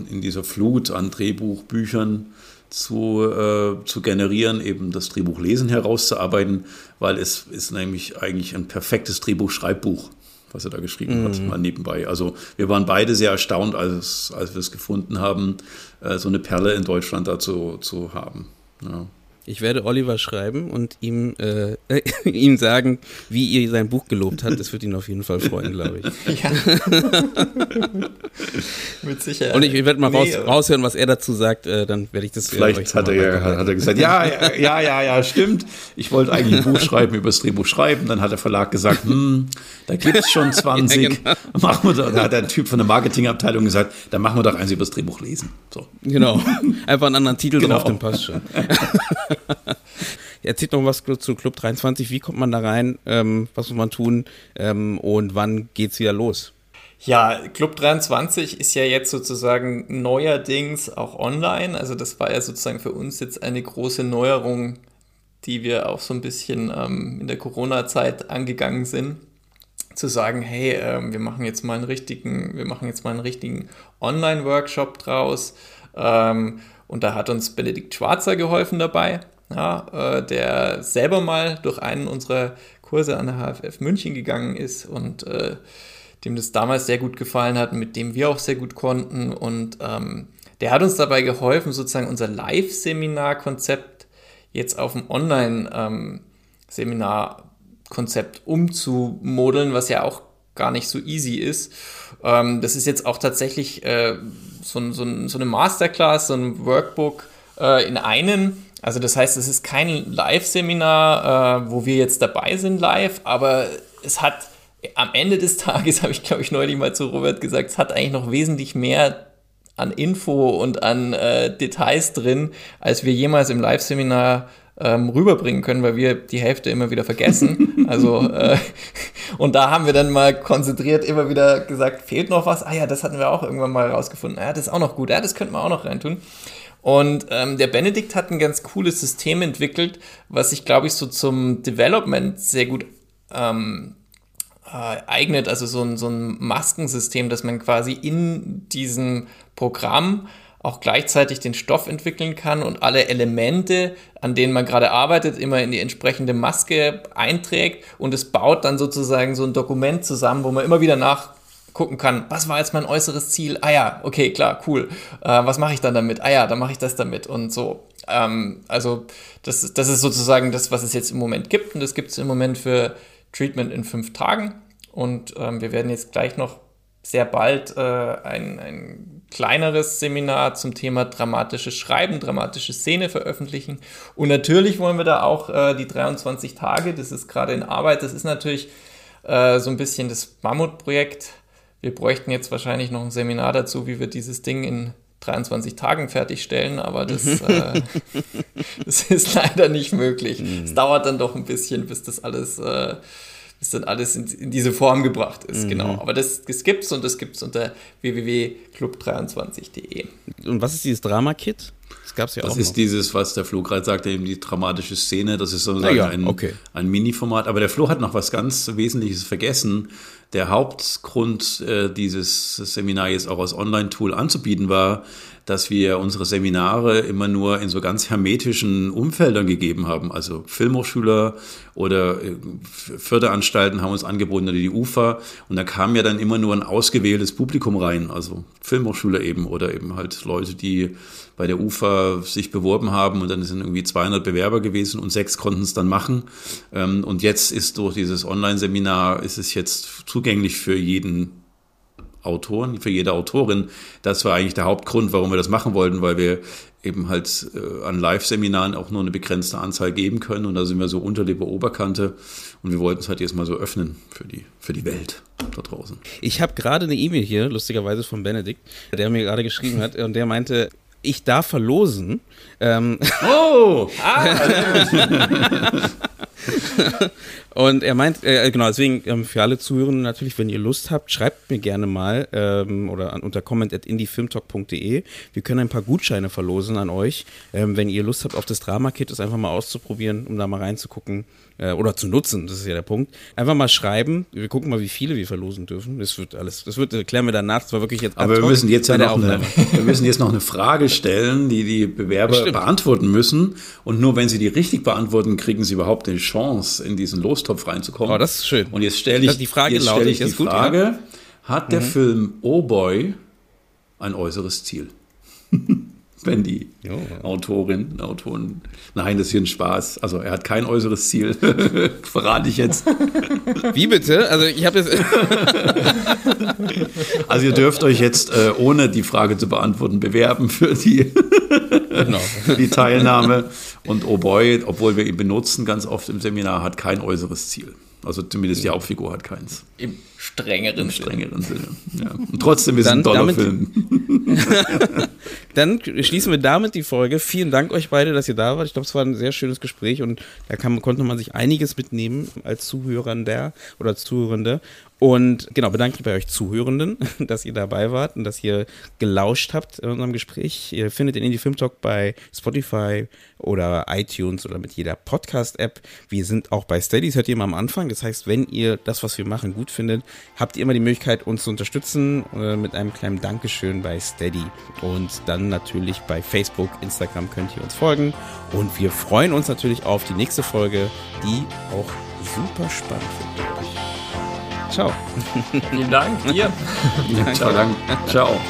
in dieser Flut an Drehbuchbüchern zu, äh, zu generieren, eben das Drehbuchlesen herauszuarbeiten, weil es ist nämlich eigentlich ein perfektes Drehbuchschreibbuch was er da geschrieben mhm. hat, mal nebenbei. Also wir waren beide sehr erstaunt, als, als wir es gefunden haben, äh, so eine Perle in Deutschland dazu zu haben. Ja. Ich werde Oliver schreiben und ihm, äh, äh, *laughs* ihm sagen, wie ihr sein Buch gelobt habt. Das wird ihn auf jeden Fall freuen, glaube ich. *laughs* Ja. Mit Sicherheit. Und ich, ich werde mal raus, raushören, was er dazu sagt. Äh, dann werde ich das Vielleicht hat er, ja, hat er gesagt, ja, ja, ja, ja, ja, stimmt. Ich wollte eigentlich ein Buch *laughs* schreiben, über das Drehbuch schreiben. Dann hat der Verlag gesagt, hm, da gibt es schon 20. ja, genau. machen wir doch, da hat der Typ von der Marketingabteilung gesagt, dann machen wir doch eins über das Drehbuch lesen. So. Genau. Einfach einen anderen Titel genau. drauf, dann passt schon. *laughs* Erzählt noch was zu Club 23. Wie kommt man da rein? Ähm, was muss man tun? Ähm, und wann geht's wieder los? Ja, Club 23 ist ja jetzt sozusagen neuerdings auch online. Also das war ja sozusagen für uns jetzt eine große Neuerung, die wir auch so ein bisschen ähm, in der Corona-Zeit angegangen sind. Zu sagen, hey, ähm, wir machen jetzt mal einen richtigen, wir machen jetzt mal einen richtigen Online-Workshop draus. Ähm, und da hat uns Benedikt Schwarzer geholfen dabei, ja, äh, der selber mal durch einen unserer Kurse an der HFF München gegangen ist und äh, dem das damals sehr gut gefallen hat, mit dem wir auch sehr gut konnten. Und ähm, der hat uns dabei geholfen, sozusagen unser Live-Seminar-Konzept jetzt auf ein Online-Seminar-Konzept ähm, umzumodeln, was ja auch gar nicht so easy ist. Ähm, das ist jetzt auch tatsächlich äh, so, so, so, eine Masterclass, so ein Workbook äh, in einem. Also das heißt, es ist kein Live-Seminar, äh, wo wir jetzt dabei sind live, aber es hat am Ende des *laughs* Tages, habe ich glaube ich neulich mal zu Robert gesagt, es hat eigentlich noch wesentlich mehr an Info und an äh, Details drin, als wir jemals im Live-Seminar ähm, rüberbringen können, weil wir die Hälfte immer wieder vergessen. *laughs* also äh, *laughs* und da haben wir dann mal konzentriert immer wieder gesagt, fehlt noch was? Ah ja, das hatten wir auch irgendwann mal rausgefunden. Ah ja, das ist auch noch gut. Ja, das könnten wir auch noch reintun. Und ähm, der Benedikt hat ein ganz cooles System entwickelt, was sich, glaube ich, so zum Development sehr gut ähm, äh, eignet. Also so ein, so ein Maskensystem, dass man quasi in diesem Programm auch gleichzeitig den Stoff entwickeln kann und alle Elemente, an denen man gerade arbeitet, immer in die entsprechende Maske einträgt und es baut dann sozusagen so ein Dokument zusammen, wo man immer wieder nachgucken kann, was war jetzt mein äußeres Ziel? Ah ja, okay, klar, cool. Äh, was mache ich dann damit? Ah ja, dann mache ich das damit und so. Ähm, also das, das ist sozusagen das, was es jetzt im Moment gibt und das gibt es im Moment für Treatment in fünf Tagen und ähm, wir werden jetzt gleich noch sehr bald äh, ein, ein kleineres Seminar zum Thema dramatisches Schreiben, dramatische Szene veröffentlichen. Und natürlich wollen wir da auch äh, die 23 Tage, das ist gerade in Arbeit, das ist natürlich äh, so ein bisschen das Mammutprojekt. Wir bräuchten jetzt wahrscheinlich noch ein Seminar dazu, wie wir dieses Ding in 23 Tagen fertigstellen, aber das, *laughs* äh, das ist leider nicht möglich. Mhm. Es dauert dann doch ein bisschen, bis das alles bis dann alles in, in diese Form gebracht ist. Mhm. Genau. Aber das, das gibt's und das gibt's unter www.club23.de. Und was ist dieses Drama-Kit? Das gab's ja das auch. Das ist noch. dieses, was der Flo gerade sagte, eben die dramatische Szene. Das ist sozusagen ja, ein, okay. ein Mini-Format. Aber der Flo hat noch was ganz Wesentliches vergessen. der Hauptgrund, äh, dieses Seminar jetzt auch als Online-Tool anzubieten, war, dass wir unsere Seminare immer nur in so ganz hermetischen Umfeldern gegeben haben. Also Filmhochschüler oder äh, Förderanstalten haben uns angeboten oder die UFA. Und da kam ja dann immer nur ein ausgewähltes Publikum rein. Also Filmhochschüler eben oder eben halt Leute, die bei der UFA sich beworben haben und dann sind irgendwie 200 Bewerber gewesen und sechs konnten es dann machen. Ähm, und jetzt ist durch dieses Online-Seminar ist es jetzt zugänglich für jeden Autoren, für jede Autorin. Das war eigentlich der Hauptgrund, warum wir das machen wollten, weil wir eben halt äh, an Live-Seminaren auch nur eine begrenzte Anzahl geben können und da sind wir so unter der Oberkante und wir wollten es halt jetzt mal so öffnen für die, für die Welt da draußen. Ich habe gerade eine E-Mail hier, lustigerweise von Benedikt, der mir gerade geschrieben hat und der meinte, ich darf verlosen. Ähm, oh! *laughs* Ah, *laughs* Und er meint, äh, genau, deswegen ähm, für alle Zuhörenden natürlich, wenn ihr Lust habt, schreibt mir gerne mal ähm, oder an, unter comment.indiefilmtalk.de. Wir können ein paar Gutscheine verlosen an euch, ähm, wenn ihr Lust habt, auf das Drama-Kit das einfach mal auszuprobieren, um da mal reinzugucken äh, oder zu nutzen, das ist ja der Punkt. Einfach mal schreiben, wir gucken mal, wie viele wir verlosen dürfen. Das wird alles, das wird, klären wir danach, das war wirklich jetzt Aber wir müssen jetzt ja noch eine, *laughs* wir müssen jetzt noch eine Frage stellen, die die Bewerber beantworten müssen und nur wenn sie die richtig beantworten, kriegen sie überhaupt eine Chance, in diesen Los Lostopf reinzukommen. Oh, das ist schön. Und jetzt stelle ich die Frage, jetzt lautet, ich die gut, Frage ja? hat der Mhm. Film Oh Boy ein äußeres Ziel? *laughs* Wenn die Jo. Autorin, Autoren, nein, das ist hier ein Spaß. Also er hat kein äußeres Ziel, *laughs* verrate ich jetzt. *laughs* Wie bitte? Also ich habe jetzt. *laughs* Also ihr dürft euch jetzt, äh, ohne die Frage zu beantworten, bewerben für die, genau. die Teilnahme. Und Oh Boy, obwohl wir ihn benutzen ganz oft im Seminar, hat kein äußeres Ziel. Also zumindest die Hauptfigur hat keins. Im strengeren, Im strengeren Sinne. Ja. Und trotzdem ist es ein toller damit- Film. *laughs* Dann schließen wir damit die Folge. Vielen Dank euch beide, dass ihr da wart. Ich glaube, es war ein sehr schönes Gespräch und da kann, konnte man sich einiges mitnehmen als Zuhörender oder als Zuhörende. Und genau, bedanke mich bei euch Zuhörenden, *laughs* dass ihr dabei wart und dass ihr gelauscht habt in unserem Gespräch. Ihr findet den Indie Film Talk bei Spotify oder iTunes oder mit jeder Podcast-App. Wir sind auch bei Steady, das hört ihr immer am Anfang. Das heißt, wenn ihr das, was wir machen, gut findet, habt ihr immer die Möglichkeit, uns zu unterstützen äh, mit einem kleinen Dankeschön bei Steady. Und dann natürlich bei Facebook, Instagram könnt ihr uns folgen. Und wir freuen uns natürlich auf die nächste Folge, die auch super spannend wird. Ciao. Vielen Dank dir. *laughs* Ciao. Ciao.